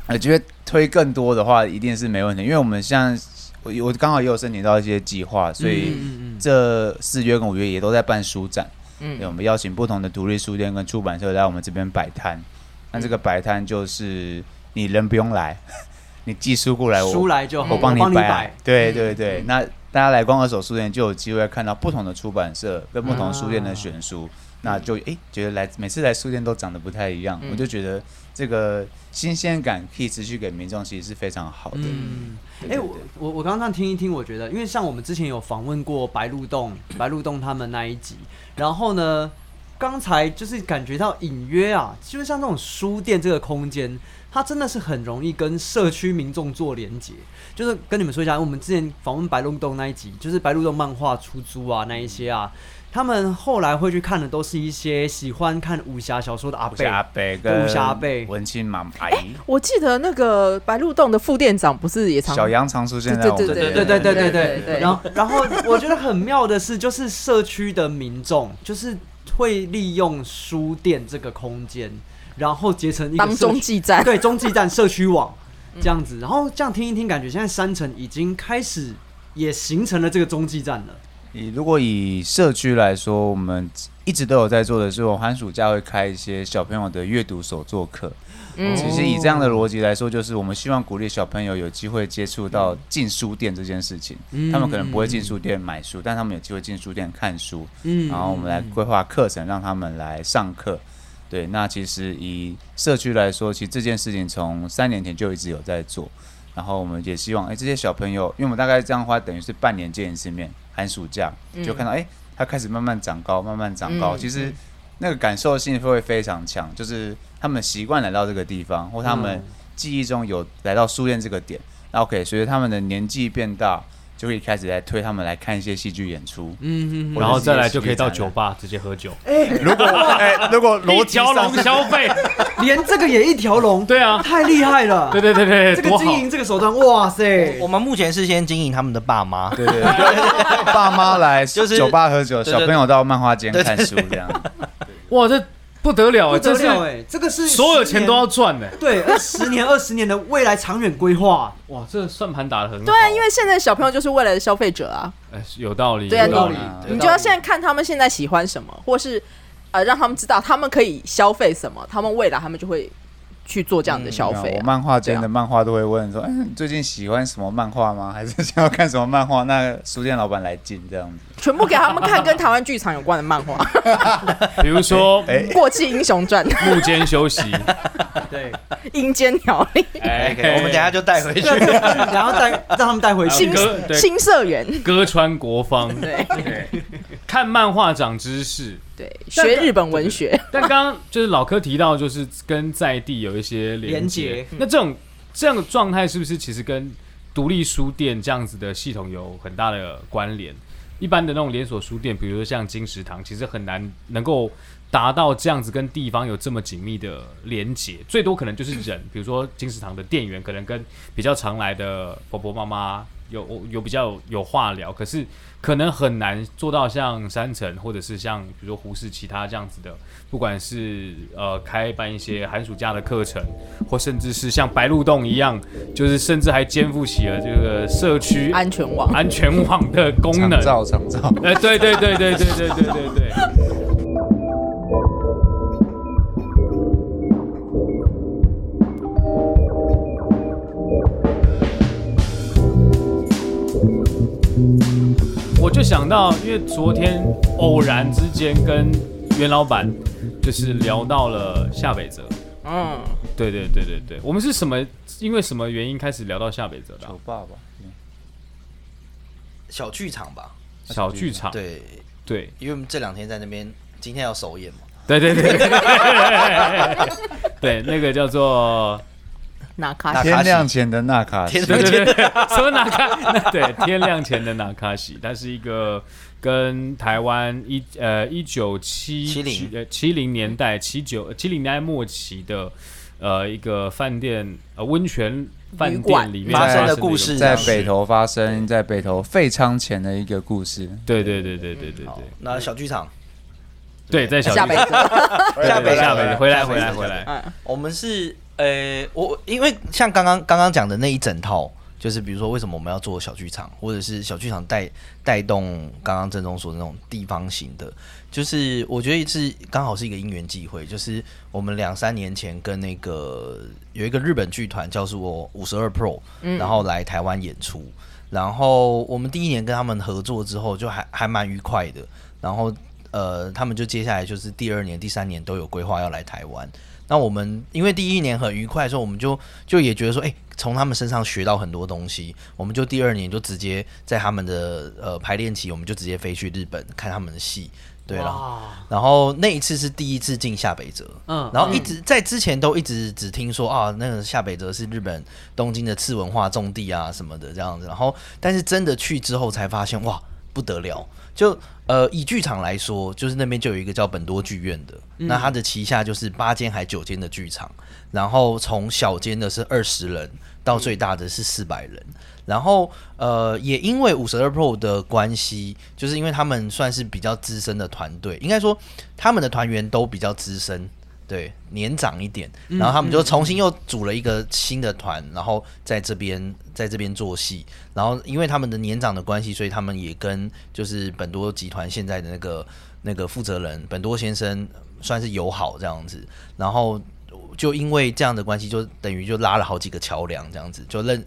有 机会推更多的话，一定是没问题。因为我们像我我刚好也有申请到一些计划，所以这四月跟五月也都在办书展。对，嗯我们邀请不同的独立书店跟出版社来我们这边摆摊。那这个摆摊就是你人不用来，你寄书过来，书我来就好，我帮你摆。。对对对，那大家来逛二手书店就有机会看到不同的出版社跟不同书店的选书，那就诶觉得来每次来书店都长得不太一样，嗯我就觉得这个新鲜感可以持续给民众，其实是非常好的。嗯，哎、我我我刚刚这样听一听，我觉得，因为像我们之前有访问过白鹿洞，白鹿洞他们那一集，然后呢，刚才就是感觉到隐约啊，就是像这种书店这个空间，它真的是很容易跟社区民众做连接。就是跟你们说一下，我们之前访问白鹿洞那一集，就是白鹿洞漫画出租啊那一些啊，他们后来会去看的都是一些喜欢看武侠小说的阿贝。武侠贝武跟侠贝文青妈阿姨，我记得那个白鹿洞的副店长不是也常小杨常出现在我们对对对对对对对对然后然后我觉得很妙的是，就是社区的民众就是会利用书店这个空间，然后结成一个当中继站。对中继站 社区网这样子，然后这样听一听，感觉现在山城已经开始也形成了这个中继站了。以如果以社区来说，我们一直都有在做的是，我寒暑假会开一些小朋友的阅读手作课。嗯其实以这样的逻辑来说，就是我们希望鼓励小朋友有机会接触到进书店这件事情。嗯他们可能不会进书店买书，但他们有机会进书店看书。嗯然后我们来规划课程，让他们来上课。对，那其实以社区来说，其实这件事情从三年前就一直有在做。然后我们也希望，哎，这些小朋友，因为我们大概这样的话，等于是半年见一次面，寒暑假就看到，哎、他开始慢慢长高，慢慢长高。嗯其实那个感受性会非常强，就是他们习惯来到这个地方，或他们嗯记忆中有来到书店这个点。然后可以随着他们的年纪变大，就会开始来推他们来看一些戏剧演出。嗯嗯然后再来就可以到酒吧直接喝酒，哎如果哎、如果逻 一条龙消费。嗯，连这个也一条龙，对啊，太厉害了。对对对对，这个经营这个手段，哇塞！我们目前是先经营他们的爸妈，对 对对，爸妈来就是酒吧喝酒，小朋友到漫画间看书这样。哇，这不得了哎，不得这是了哎，这个是所有钱都要赚的。对，二十年、二十年的未来长远规划，哇，这个算盘打的很好。对啊，因为现在小朋友就是未来的消费者啊，哎有道理，对啊有道理有道。理你就要现在看他们现在喜欢什么，或是呃让他们知道他们可以消费什么，他们未来他们就会去做这样的消费啊。我漫画间的漫画都会问说：“哎，你最近喜欢什么漫画吗？还是想要看什么漫画？”那书店老板来进这样子。全部给他们看跟台湾剧场有关的漫画，比如说 哎《过气英雄传》《幕间休息，对，阴间条例》哎我们等一下就带回去。然后带让他们带回去新。新社员，歌川国芳，对对，看漫画长知识。对，学日本文学，但刚刚就是老柯提到，就是跟在地有一些连连接结。那这种这样的状态，是不是其实跟独立书店这样子的系统有很大的关联？一般的那种连锁书店，比如说像金石堂，其实很难能够达到这样子跟地方有这么紧密的连接，最多可能就是人，比如说金石堂的店员可能跟比较常来的婆婆妈妈有有比较有话聊，可是可能很难做到像山城或者是像比如说胡适其他这样子的，不管是呃开办一些寒暑假的课程，或甚至是像白鹿洞一样，就是甚至还肩负起了这个社区安全网。安全网的功长能。照长照，呃，对对对对对对对对对。就想到，因为昨天偶然之间跟袁老板就是聊到了夏北泽，嗯，对对对对对，我们是什么？因为什么原因开始聊到夏北泽的啊、酒吧吧，小剧场吧，小剧场，对，对。因为我们这两天在那边，今天要首演嘛，对对对对 对，对那个叫做拿卡西。天亮前的纳卡西。天对对对对，什么纳卡？对，天亮前的纳卡西，它是一个跟台湾一呃一九七七零。呃七零年代七九七零年代末期的呃一个饭店呃温泉饭旅馆店里面发生的的故事在北头发生在北头废仓前的一个故事。对对对对对对对，那小剧场，对，在小下辈子，对对对下辈子回来回来回来，嗯，我们是呃，我因为像刚刚刚刚讲的那一整套，就是比如说为什么我们要做小剧场，或者是小剧场带带动刚刚郑中说的那种地方型的，就是我觉得是刚好是一个因缘际会，就是我们两三年前跟那个有一个日本剧团叫做五十二 Pro，、然后来台湾演出，然后我们第一年跟他们合作之后，就还还蛮愉快的，然后呃，他们就接下来就是第二年、第三年都有规划要来台湾。那我们因为第一年很愉快的时候，我们就就也觉得说，哎、从他们身上学到很多东西，我们就第二年就直接在他们的呃排练期，我们就直接飞去日本看他们的戏，对了。然后那一次是第一次进夏北泽，嗯然后一直在之前都一直只听说啊，那个夏北泽是日本东京的次文化重地啊什么的这样子，然后但是真的去之后才发现哇不得了，就呃以剧场来说，就是那边就有一个叫本多剧院的，那它的旗下就是八间还九间的剧场，然后从小间的是二十人到最大的是四百人。然后，呃，也因为五十二 Pro 的关系，就是因为他们算是比较资深的团队，应该说他们的团员都比较资深，对，年长一点，然后他们就重新又组了一个新的团，然后在这边在这边做戏，然后因为他们的年长的关系，所以他们也跟就是本多集团现在的那个那个负责人本多先生算是友好这样子，然后就因为这样的关系，就等于就拉了好几个桥梁这样子，就认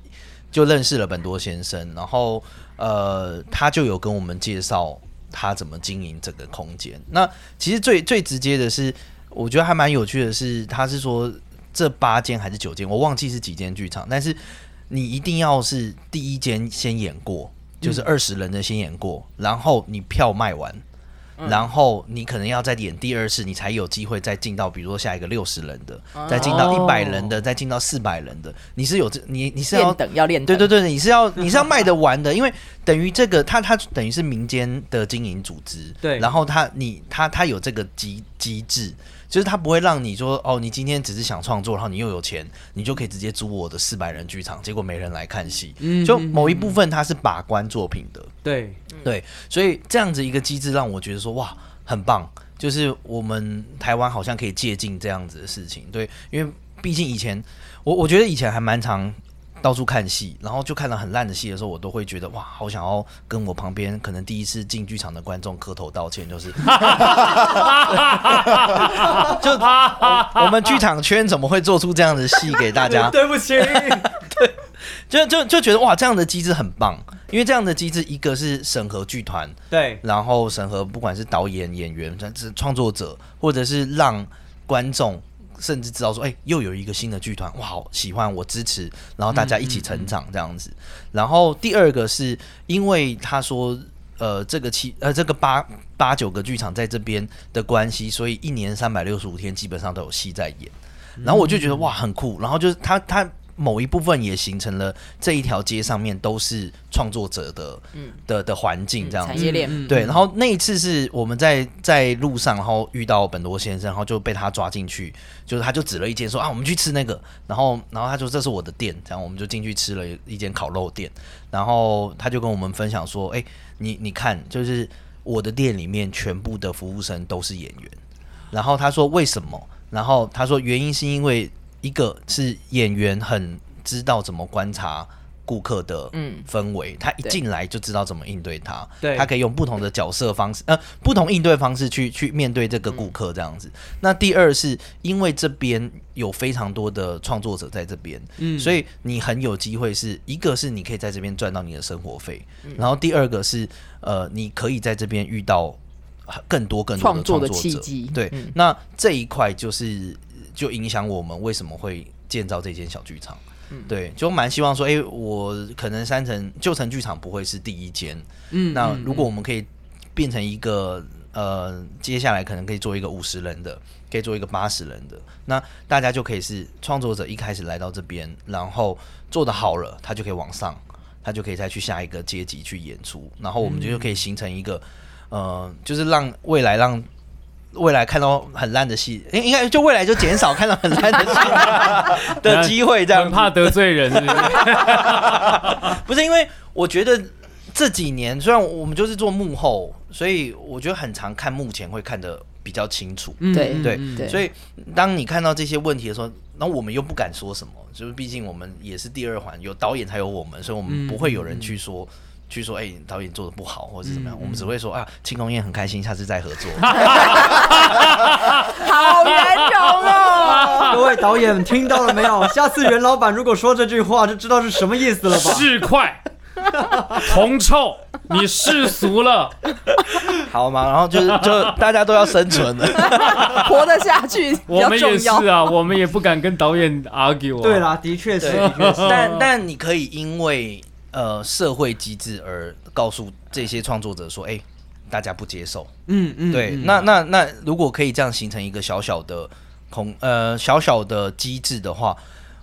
就认识了本多先生，然后呃，他就有跟我们介绍他怎么经营整个空间。那其实最最直接的是，我觉得还蛮有趣的是，他是说这八间还是九间，我忘记是几间剧场，但是你一定要是第一间先演过，就是二十人的先演过，然后你票卖完。然后你可能要再演第二次，你才有机会再进到，比如说下一个六十人的，再进到一百人的，再进到四百人的。你是有这，你你是要练等要练等，对对对，你是要 你是要卖得完的，因为等于这个，他他等于是民间的经营组织，对然后他你他他有这个机机制，就是它不会让你说哦，你今天只是想创作，然后你又有钱，你就可以直接租我的四百人剧场，结果没人来看戏，嗯。就某一部分它是把关作品的，对，对，所以这样子一个机制让我觉得说哇，很棒，就是我们台湾好像可以借鉴这样子的事情。对，因为毕竟以前我我觉得以前还蛮常到处看戏，然后就看到很烂的戏的时候，我都会觉得哇，好想要跟我旁边可能第一次进剧场的观众磕头道歉，就是。就我我们剧场圈怎么会做出这样的戏给大家？对不起，对就就就觉得哇，这样的机制很棒，因为这样的机制，一个是审核剧团，对，然后审核不管是导演、演员、甚至创作者，或者是让观众甚至知道说，哎、又有一个新的剧团，哇，好喜欢，我支持，然后大家一起成长这样子。然后第二个是因为他说，呃，这个七呃这个八八九个剧场在这边的关系，所以一年三百六十五天基本上都有戏在演。然后我就觉得哇很酷，然后就是他他某一部分也形成了这一条街上面都是创作者的嗯。的的环境这样子。产业链，嗯对，然后那一次是我们在在路上，然后遇到本多先生，然后就被他抓进去，就是他就指了一间说啊，我们去吃那个，然后然后他说这是我的店，这样我们就进去吃了一间烤肉店，然后他就跟我们分享说，哎，你你看，就是我的店里面全部的服务生都是演员，然后他说为什么？然后他说原因是因为一个是演员很知道怎么观察顾客的嗯。氛围，他一进来就知道怎么应对他，对。他可以用不同的角色方式，呃，不同应对方式去去面对这个顾客这样子。那第二是因为这边有非常多的创作者在这边，嗯。所以你很有机会是一个是你可以在这边赚到你的生活费，然后第二个是呃，你可以在这边遇到更多更多的创作者。契机。对，嗯。那这一块就是就影响我们为什么会建造这间小剧场。嗯对，就蛮希望说，哎、我可能三层旧城剧场不会是第一间，嗯那如果我们可以变成一个呃，接下来可能可以做一个五十人的，可以做一个八十人的，那大家就可以是创作者一开始来到这边，然后做的好了，他就可以往上，他就可以再去下一个阶级去演出，然后我们就可以形成一个、呃，就是让未来让。未来看到很烂的戏，应应该就未来就减少看到很烂的戏 的机会，这样很怕得罪人，是不是？不是因为我觉得这几年虽然我们就是做幕后，所以我觉得很常看幕前会看的比较清楚。嗯对对嗯对所以当你看到这些问题的时候，那我们又不敢说什么，就是毕竟我们也是第二环，有导演才有我们，所以我们嗯不会有人去说。去说，哎、导演做的不好，或者是怎么样，嗯我们只会说啊，庆功宴很开心，下次再合作。好圆融哦。各位导演听到了没有？下次袁老板如果说这句话，就知道是什么意思了吧？市侩，铜臭，你世俗了。好嘛，然后就是就大家都要生存的。活得下去比较我们也是重要。啊，我们也不敢跟导演 argue 啊。对啦，的确是，的确是。但但你可以因为呃社会机制而告诉这些创作者说，哎、大家不接受。嗯嗯，对，嗯那那那如果可以这样形成一个小小的空呃小小的机制的话，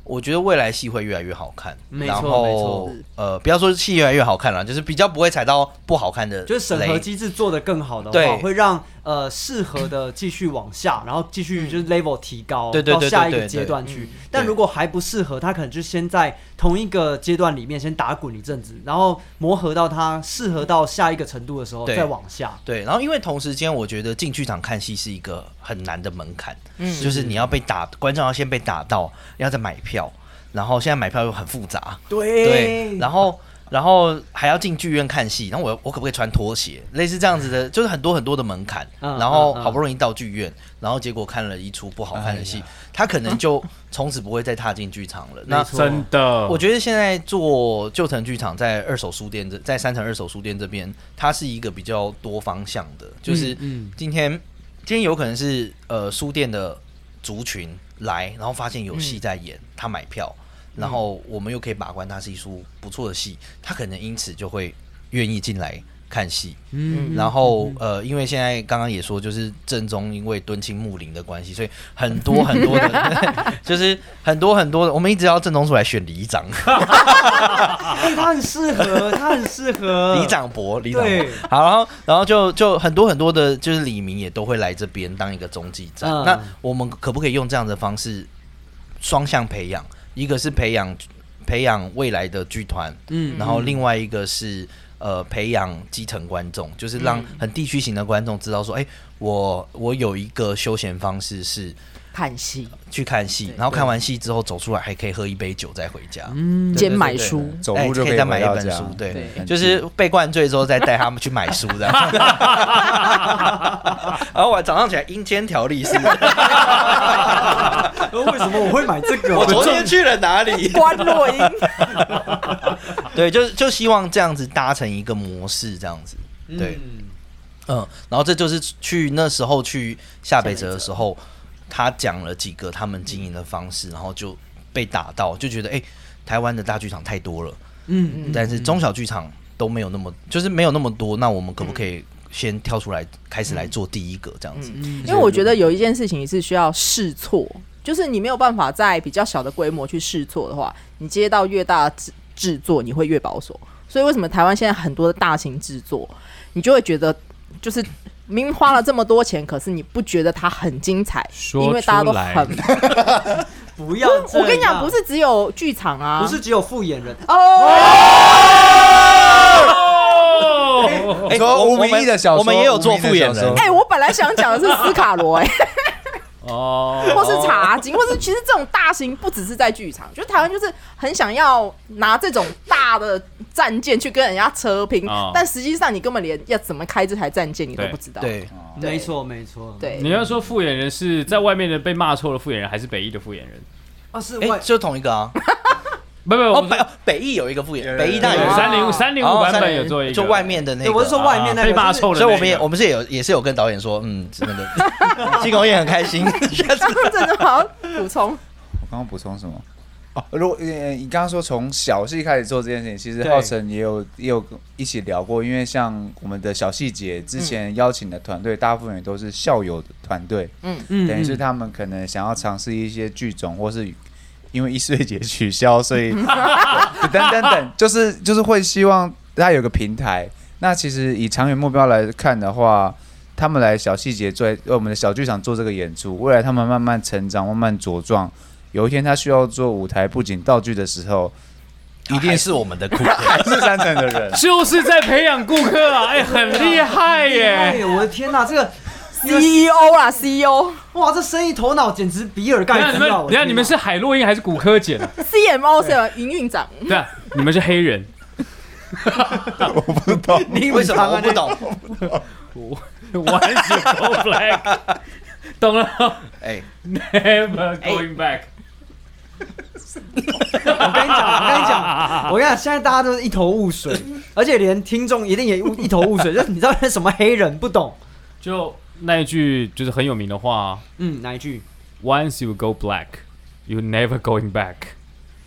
我觉得未来戏会越来越好看。然没错没后错呃，不要说戏越来越好看了，就是比较不会踩到不好看的，就是审核机制做得更好的话，会让呃适合的继续往下，然后继续就是 level 提高，对对对对到下一个对阶段去。嗯。但如果还不适合，他可能就先在同一个阶段里面先打滚一阵子，然后磨合到他适合到下一个程度的时候再往下。对，然后因为同时间，我觉得进剧场看戏是一个很难的门槛，嗯。就是你要被打，观众要先被打到，要再买票，然后现在买票又很复杂，对，然后然后还要进剧院看戏，然后我我可不可以穿拖鞋？类似这样子的，就是很多很多的门槛。嗯然后好不容易到剧院，然后结果看了一出不好看的哎戏，他可能就从此不会再踏进剧场了。那真的，我觉得现在做旧城剧场在二手书店这，在三层二手书店这边，它是一个比较多方向的，就是嗯今天今天有可能是呃书店的族群来，然后发现有戏在演，他买票，然后我们又可以把关它是一出不错的戏，他可能因此就会愿意进来看戏。嗯然后呃，因为现在刚刚也说，就是正宗因为敦亲睦邻的关系，所以很多很多的，就是很多很多的，我们一直要正宗出来选里长，哎他很适合，他很适合 里长伯，里长伯对。好，然后然后就就很多很多的，就是李明也都会来这边当一个中继站。嗯那我们可不可以用这样的方式双向培养？一个是培养培养未来的剧团，嗯然后另外一个是呃培养基层观众，就是让很地区型的观众知道说，哎、我我有一个休闲方式是看戏，去看戏，然后看完戏之后走出来还可以喝一杯酒再回家。嗯。兼对对对。买书，走路就哎可以再买一本书，对，就是被灌醉之后再带他们去买书这样。然后我早上起来阴间条例是，呃为什么我会买这个？我昨天去了哪里？关落音，对，就就希望这样子搭成一个模式，这样子。对，嗯。嗯，然后这就是去那时候去下北泽的时候，他讲了几个他们经营的方式，然后就被打到，就觉得哎、台湾的大剧场太多了，嗯嗯但是中小剧场都没有那么，就是没有那么多，那我们可不可以先跳出来，开始来做第一个这样子？嗯因为我觉得有一件事情是需要试错，就是你没有办法在比较小的规模去试错的话，你接到越大的制制作，你会越保守。所以为什么台湾现在很多的大型制作，你就会觉得就是明明花了这么多钱，可是你不觉得它很精彩，说因为大家都很。不要这样，我跟你讲，不是只有剧场啊，不是只有复演人，哦，哎说无我我们名义的小说我们也有做复眼人。哎、我本来想讲的是斯卡罗、哎，哦，或是茶经，或是其实这种大型不只是在剧场，就台湾就是很想要拿这种大的战舰去跟人家车拼，哦。但实际上你根本连要怎么开这台战舰你都不知道。对，对。没错没错，对。你要说复眼人是在外面的被骂臭的复眼人，还是北艺的复眼人？啊是哎，外就同一个啊。不不，哦，我们北北艺有一个复演人北艺当然有有三零三零五版本有做一个，就外面的那个，对，我是说外面那个被骂就是臭的那个，所以我们也我们是也有也是有跟导演说，嗯，真的金狗也很开心，下次真的 好补充，我刚刚补充什么？哦，如果呃，你刚刚说从小戏开始做这件事情，其实浩辰也有也有一起聊过，因为像我们的小细节之前邀请的团队，大部分也都是校友的团队，嗯嗯等于是他们可能想要尝试一些剧种，或是因为一岁节取消，所以 等等等，就是就是会希望大家有个平台。那其实以长远目标来看的话，他们来小细节做为我们的小剧场做这个演出，未来他们慢慢成长，慢慢茁壮。有一天他需要做舞台布景道具的时候，一定是我们的顾客。还是三层的人。就是在培养顾客啊，哎，很厉害哎耶！呀，我的天哪，这个 CEO 啦，CEO、哇，这生意头脑简直比尔等一下你们，盖茨啊！等一下你们是海洛因还是骨科碱？CMO 是营运长，对啊，你们是黑人，我不懂你为什么我不懂？完全 black，懂了哎，？Never going back。我跟你讲，我跟你讲，我跟你讲，现在大家都是一头雾水，而且连听众一定也一头雾水，就是你知道是什么黑人不懂？就那一句就是很有名的话啊嗯，哪一句，Once you go black, you never going back，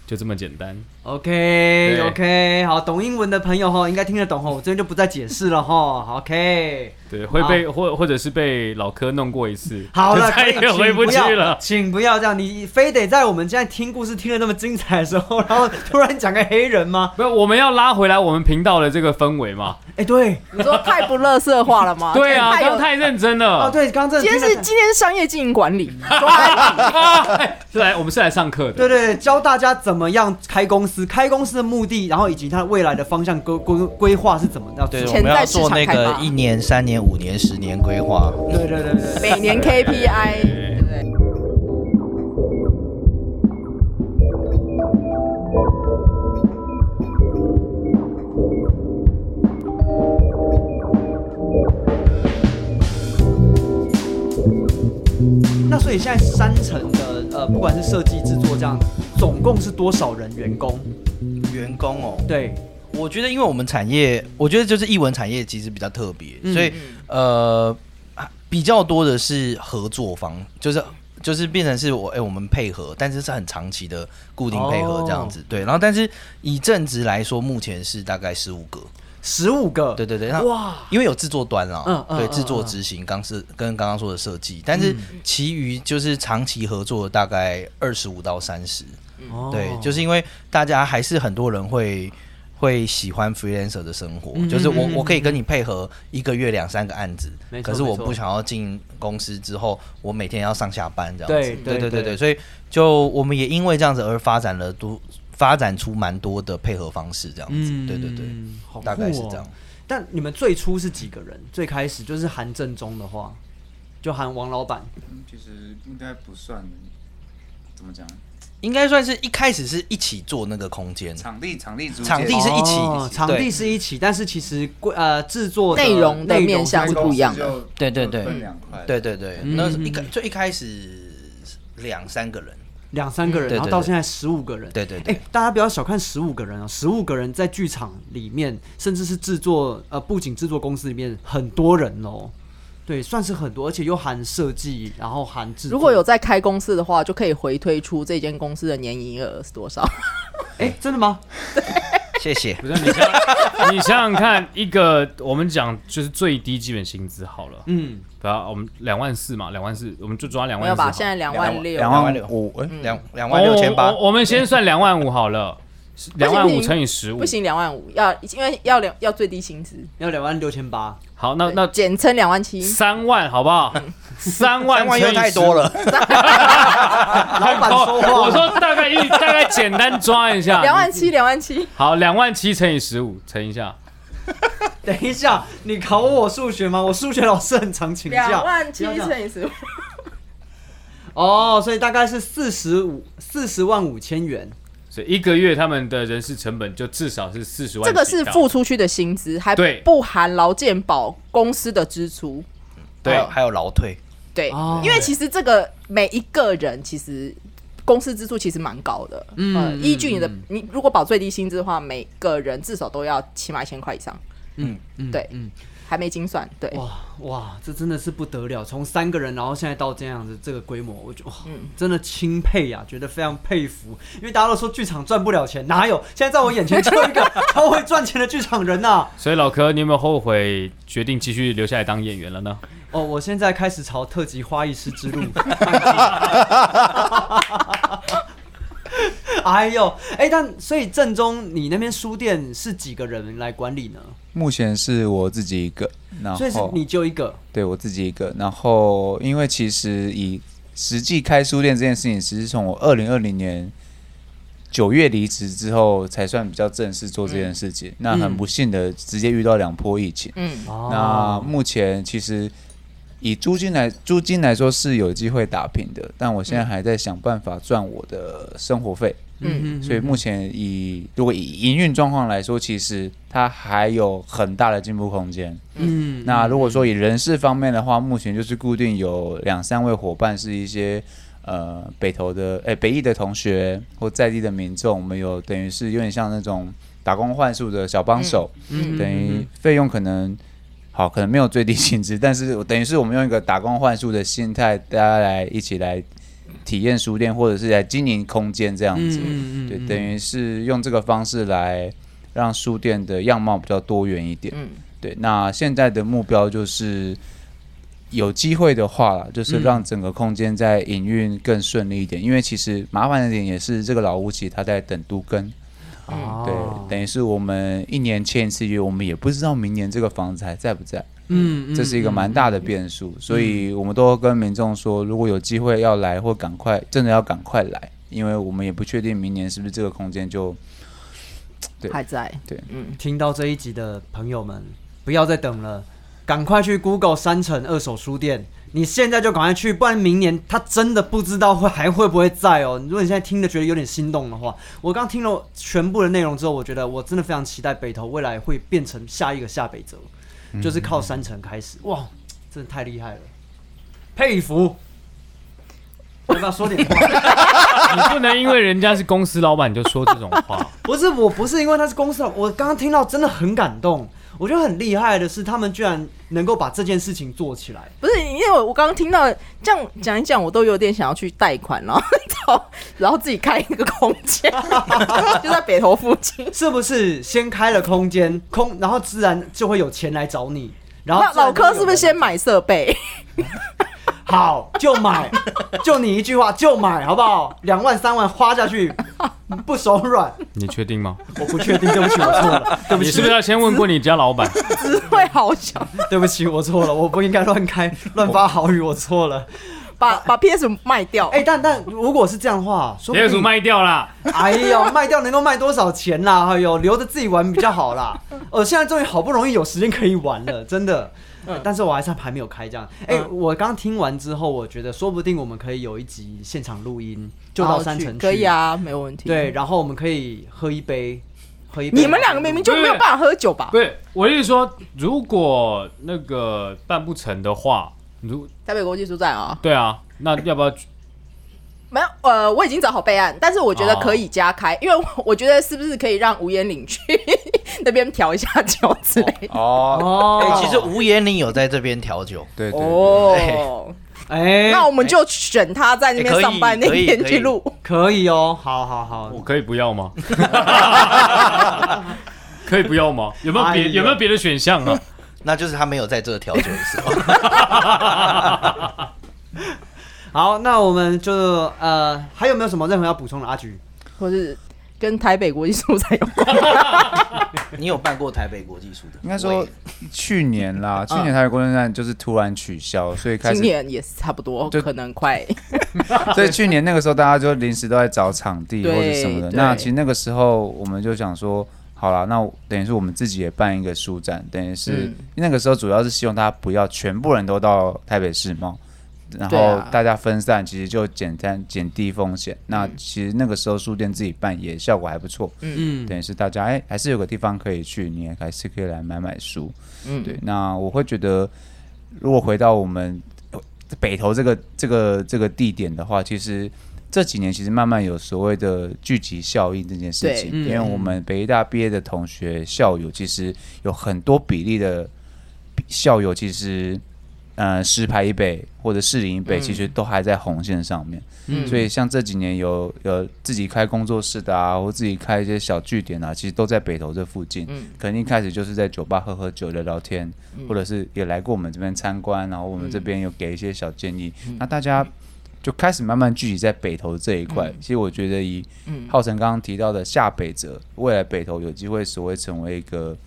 就这么简单。？OK 对 OK，好，懂英文的朋友哈，应该听得懂哈，我这边就不再解释了哈。OK，对，会被或或者是被老柯弄过一次，好了，就 再也回不去了。请不要这样，你非得在我们现在听故事听的那么精彩的时候，然后突然讲个黑人吗？不是，我们要拉回来我们频道的这个氛围嘛？哎，对，你说太不乐色化了吗？对啊。刚刚太认真了。哦，对，刚刚真的今天是今天是商业经营管理是来我们是来上课的。对对对，教大家怎么样开公司，开公司的目的，然后以及它未来的方向规规规划是怎么样对，做。我们要做那个一年、三年、五年、十年规划。对对对对对。每年 KPI，那所以现在三层的呃，不管是设计、制作这样，总共是多少人员工？员工哦，对，我觉得因为我们产业，我觉得就是艺文产业其实比较特别，嗯所以呃啊比较多的是合作方，就是就是变成是我哎、我们配合，但是是很长期的固定配合这样子，对。然后但是以正职来说，目前是大概十五个，十五个。对对对。那哇，因为有制作端啦，对，嗯嗯嗯制作嗯执行刚是跟刚刚说的设计，但是其余就是长期合作大概二十五到三十，哦对，就是因为大家还是很多人会会喜欢 freelancer 的生活，嗯就是我我可以跟你配合一个月两三个案子可是我不想要进公司之后，我每天要上下班这样对子，对对对对对，所以就我们也因为这样子而发展了多发展出蛮多的配合方式这样子，对对对，大概是哦这样。但你们最初是几个人？最开始就是韩正中的话，就韩王老板。其实应该不算，怎么讲？应该算是一开始是一起做那个空间，场地场地场地是一起哦场地是一起，但是其实规呃制作内容的面向是不一样的。对对对。分两块。对对对，嗯那一个就一开始两三个人，两三个人，然后到现在十五个人。哎、对对哎，大家不要小看十五个人啊，十五个人在剧场里面，甚至是制作呃布景制作公司里面很多人哦，对，算是很多，而且又含设计，然后含制作。如果有在开公司的话，就可以回推出这间公司的年营业额是多少。哎、真的吗？谢谢。不是你想你想想看，一个我们讲就是最低基本薪资好了，嗯，不要我们两万四嘛，两万四，我们就抓两没有吧？万四好了。现在两万六，两万五，哎，两两万六千八我我们先算两万五好了，两万五乘以十五不。行，两万五要因为要两要最低薪资，要两万六千八，好，那那简称两万七。三万好不好？三万三万又乘以太多了。老板说话，我说大概一大概简单抓一下，两万七，两万七，好，两万七乘以十五，乘一下，等一下，你考我数学吗？我数学老师很常请假。两万七乘以十五，哦，所以大概是四十五四十万五千元。所以一个月他们的人事成本就至少是四十万。这个是付出去的薪资，还对。不含劳健保公司的支出。对。还有劳退，对，哦。因为其实这个每一个人其实公司支出其实蛮高的，嗯。嗯，依据你的嗯。你如果保最低薪资的话，每个人至少都要起码一千块以上，嗯嗯，对。嗯，还没精算，对，哇哇，这真的是不得了！从三个人，然后现在到这样子这个规模，我觉得哇，嗯真的钦佩呀、觉得非常佩服。因为大家都说剧场赚不了钱，哪有？现在在我眼前就一个 超会赚钱的剧场人呐、所以老柯，你有没有后悔决定继续留下来当演员了呢？哦，我现在开始朝特级花艺师之路。哎呦，哎，但所以正宗你那边书店是几个人来管理呢？目前是我自己一个，然后所以是你就一个，对我自己一个，然后因为其实以实际开书店这件事情，其实从我二零二零年九月离职之后，才算比较正式做这件事情。那很不幸的，直接遇到两波疫情。嗯，那目前其实以租金来租金来说是有机会打平的，但我现在还在想办法赚我的生活费。嗯所以目前以如果以营运状况来说，其实它还有很大的进步空间。嗯，那如果说以人事方面的话，目前就是固定有两三位伙伴是一些呃北投的诶、北艺的同学或在地的民众，我们有等于是有点像那种打工换宿的小帮手，嗯等于费用可能好可能没有最低薪资，但是等于是我们用一个打工换宿的心态，大家来一起来体验书店，或者是来经营空间这样子。嗯对，等于是用这个方式来让书店的样貌比较多元一点。嗯对，那现在的目标就是有机会的话，就是嗯让整个空间在营运更顺利一点。因为其实麻烦的点也是这个老屋其实他在等都更，嗯对，等于是我们一年签一次约，我们也不知道明年这个房子还在不在。嗯这是一个蛮大的变数，所以我们都跟民众说，如果有机会要来或赶快，真的要赶快来，因为我们也不确定明年是不是这个空间就对还在，对嗯，听到这一集的朋友们，不要再等了，赶快去 Google 山城二手书店，你现在就赶快去，不然明年他真的不知道会还会不会在哦。如果你现在听的觉得有点心动的话，我刚听了全部的内容之后，我觉得我真的非常期待北投未来会变成下一个下北泽，就是靠三层开始，哇，真的太厉害了，佩服。要不要说点话？你不能因为人家是公司老板你就说这种话。不是，我不是因为他是公司老，我刚刚听到真的很感动。我觉得很厉害的是，他们居然能够把这件事情做起来。不是，因为我我刚刚听到这样讲一讲，我都有点想要去贷款，然后找然后自己开一个空间，就在北投附近。是不是先开了空间空，然后自然就会有钱来找你？然后那老柯是不是先买设备？好就买？就你一句话就买，好不好？两万三万花下去，不手软。你确定吗？我不确定，对不起，我错了，对不起，你是不是要先问过你家老板？只会好想对不起，我错了，我不应该乱开乱发好语，我错了。把 把 PS 卖掉。哎、但但如果是这样的话，说不定业主卖掉啦，哎呦，卖掉能够卖多少钱啦？哎呦，留着自己玩比较好啦。呃，现在终于好不容易有时间可以玩了，真的。呃但是我还是还没有开这样。哎、我刚听完之后，我觉得说不定我们可以有一集现场录音，就到山城去可以。啊，没有问题。对，，然后我们可以喝一杯，喝一杯。你们两个明明就没有办法喝酒吧不？是，我的意思说，如果那个办不成的话，如台北国际书展啊，对啊，那要不要？没有，呃，我已经找好备案，但是我觉得可以加开，因为我 我觉得是不是可以让吴彦岭去 那边调一下酒之类的。哦，哦哎、其实吴彦岭有在这边调酒，对对对，哦，哎，那我们就选他在那边上班那天去录。可以哦，好好好我，可以不要吗？可以不要吗？有没有别哎有没有别的选项啊？那就是他没有在这调酒的时候。好，那我们就呃，还有没有什么任何要补充的？阿菊，或是跟台北国际书展有关。你有办过台北国际书的？应该说去年啦，去年台北国际站就是突然取消，所以开始，今年也是差不多，就可能快。所以去年那个时候大家就临时都在找场地或者什么的。那其实那个时候我们就想说，好了，那等于是我们自己也办一个书展，等于是、嗯那个时候主要是希望大家不要全部人都到台北世贸。然后大家分散，其实就简单减低风险。那嗯其实那个时候书店自己办也效果还不错，嗯，等于是大家哎还是有个地方可以去，你也还是可以来买买书。嗯，对，那我会觉得，如果回到我们呃北投这个这个这个地点的话，其实这几年其实慢慢有所谓的聚集效应这件事情，嗯。因为我们北医大毕业的同学校友，其实有很多比例的校友，其实呃石牌一北或者士林一北，嗯。其实都还在红线上面。嗯。所以像这几年有有自己开工作室的啊，或自己开一些小据点啊，其实都在北投这附近。嗯。可能一开始就是在酒吧喝喝酒、聊聊天，或者是也来过我们这边参观，然后我们这边有给一些小建议，那大家就开始慢慢聚集在北投这一块。其实我觉得以嗯浩辰刚刚提到的下北泽，未来北投有机会所谓成为一个。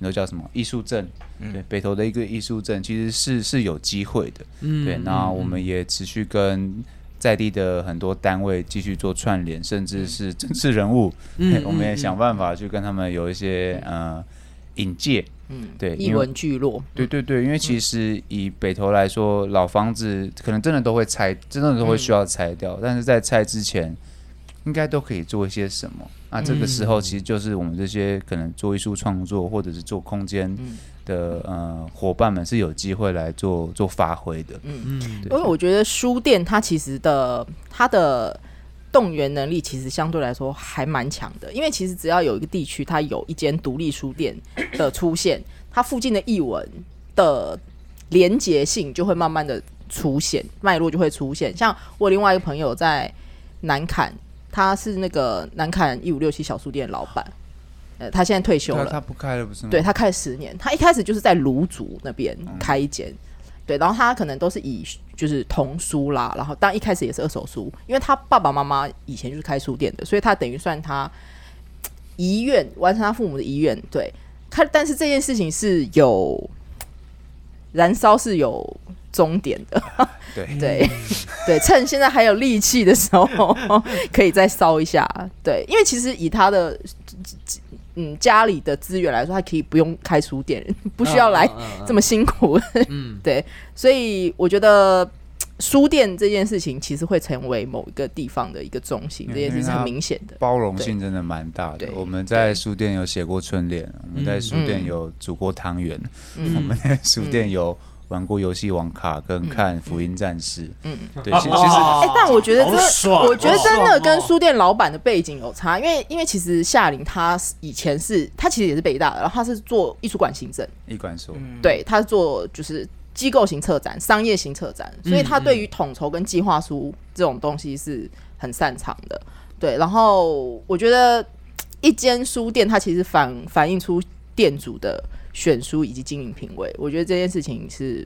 你说叫什么艺术镇？对，北投的一个艺术镇其实是是有机会的。嗯对，那我们也持续跟在地的很多单位继续做串联，甚至是政治人物，嗯 我们也想办法去跟他们有一些呃引介。嗯，对，一文聚落，对对对，因为其实以北投来说，老房子可能真的都会拆，真的都会需要拆掉，但是在拆之前，应该都可以做一些什么。那这个时候，其实就是我们这些可能做艺术创作或者是做空间的呃伙伴们是有机会来做做发挥的。嗯。因为我觉得书店它其实的它的动员能力其实相对来说还蛮强的，因为其实只要有一个地区它有一间独立书店的出现，它附近的译文的连结性就会慢慢的出现，脉络就会出现。像我另外一个朋友在南坎，他是那个南坎一五六七小书店的老板，呃，他现在退休了，他不开了不是吗？对他开了十年，他一开始就是在卢竹那边开一间，对，然后他可能都是以就是童书啦，然后当然一开始也是二手书，因为他爸爸妈妈以前就是开书店的，所以他等于算他遗愿完成他父母的遗愿，对，他，但是这件事情是有燃烧是有终点的，对对 对，趁现在还有力气的时候，可以再烧一下。对，因为其实以他的嗯家里的资源来说，他可以不用开书店，不需要来这么辛苦。嗯。对，所以我觉得书店这件事情其实会成为某一个地方的一个中心，嗯这件事是很明显的。包容性真的蛮大的。我们在书店有写过春联，我们在书店嗯。有煮过汤圆，嗯。我们在书店有玩过游戏王卡跟看福音战士。嗯。对，其其实哎、但我觉得好这，爽我觉得真的跟书店老板的背景有差，因为因为其实夏琳他是以前是他其实也是北大的，然后他是做艺术馆行政，一管说，对，他是做就是机构型策展、商业型策展，所以他对于统筹跟计划书这种东西是很擅长的。对，然后我觉得一间书店它其实反反映出店主的选书以及经营品味，我觉得这件事情是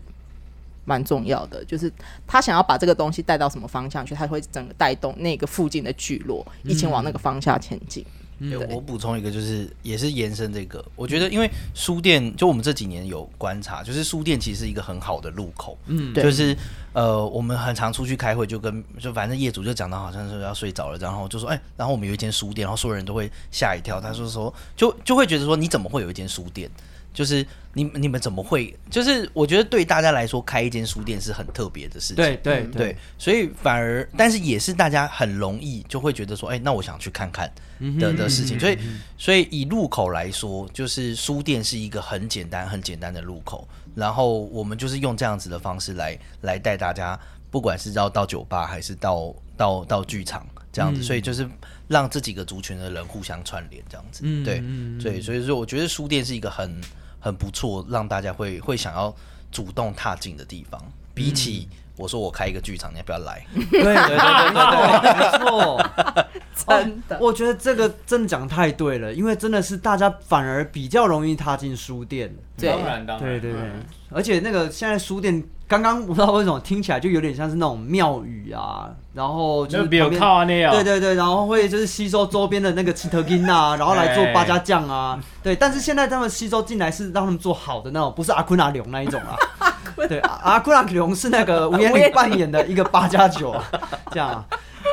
蛮重要的。就是他想要把这个东西带到什么方向去，他会整个带动那个附近的聚落一起往那个方向前进。对对我补充一个，就是也是延伸这个，我觉得因为书店，就我们这几年有观察，就是书店其实是一个很好的入口，嗯对就是呃，我们很常出去开会，就跟就反正业主就讲到好像是要睡着了，然后就说，哎、然后我们有一间书店，然后所有人都会吓一跳，他说说就就会觉得说，你怎么会有一间书店？就是你你们怎么会？就是我觉得对大家来说，开一间书店是很特别的事情，对对对，所以反而，但是也是大家很容易就会觉得说，哎、那我想去看看的的事情。所以，所以以入口来说，就是书店是一个很简单、很简单的入口。然后我们就是用这样子的方式来来带大家，不管是要到酒吧还是到到到剧场这样子，所以就是让这几个族群的人互相串联这样子。嗯对嗯嗯对，所以说我觉得书店是一个很很不错，让大家会会想要主动踏进的地方。比起、我说我开一个剧场，你要不要来？对对对对对，没错。真的哦我觉得这个真的讲太对了，因为真的是大家反而比较容易踏进书店。对当然当然，对对对嗯，而且那个现在书店，刚刚不知道为什么听起来就有点像是那种庙宇啊，然后就就是比较靠啊那样，对对对，然后会就是吸收周边的那个奇特金啊，然后来做八家酱啊，对。但是现在他们吸收进来是让他们做好的那种，不是阿坤阿龙那一种啊。对，阿阿坤阿龙是那个吴彦霖扮演的一个八加九啊，这样啊。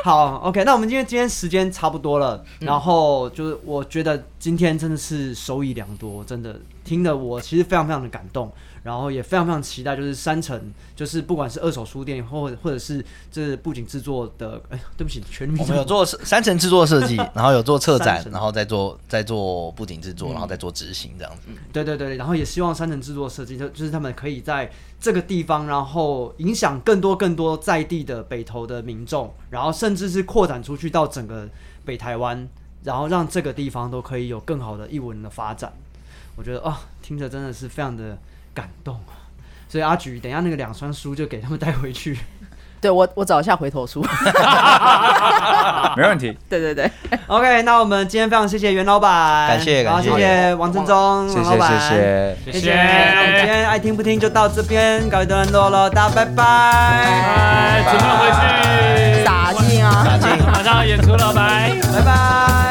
好，OK，那我们今天今天时间差不多了，然后就是我觉得今天真的是收益良多，真的听得我其实非常非常的感动，然后也非常非常期待，就是山城，就是不管是二手书店或或者是这布景制作的，哎，对不起，全名我们有做三层制作设计，然后有做策展然后再做再做布景制作，然后再做执行这样子。对对对，然后也希望山城制作设计，就就是他们可以在这个地方，然后影响更多更多在地的北投的民众，然后甚至是扩展出去到整个北台湾，然后让这个地方都可以有更好的艺文的发展。我觉得啊，听着真的是非常的感动啊！所以阿菊，等一下那个两双书就给他们带回去。对我，我找一下回头书，没问题。对对对，OK，那我们今天非常谢谢袁老板，感谢，然后谢谢王振中王老板，谢谢。谢谢。那我们今天爱听不听就到这边告一段落了，大家拜拜，拜，准备回去，打进啊，打进，马上演出了，拜拜。拜拜。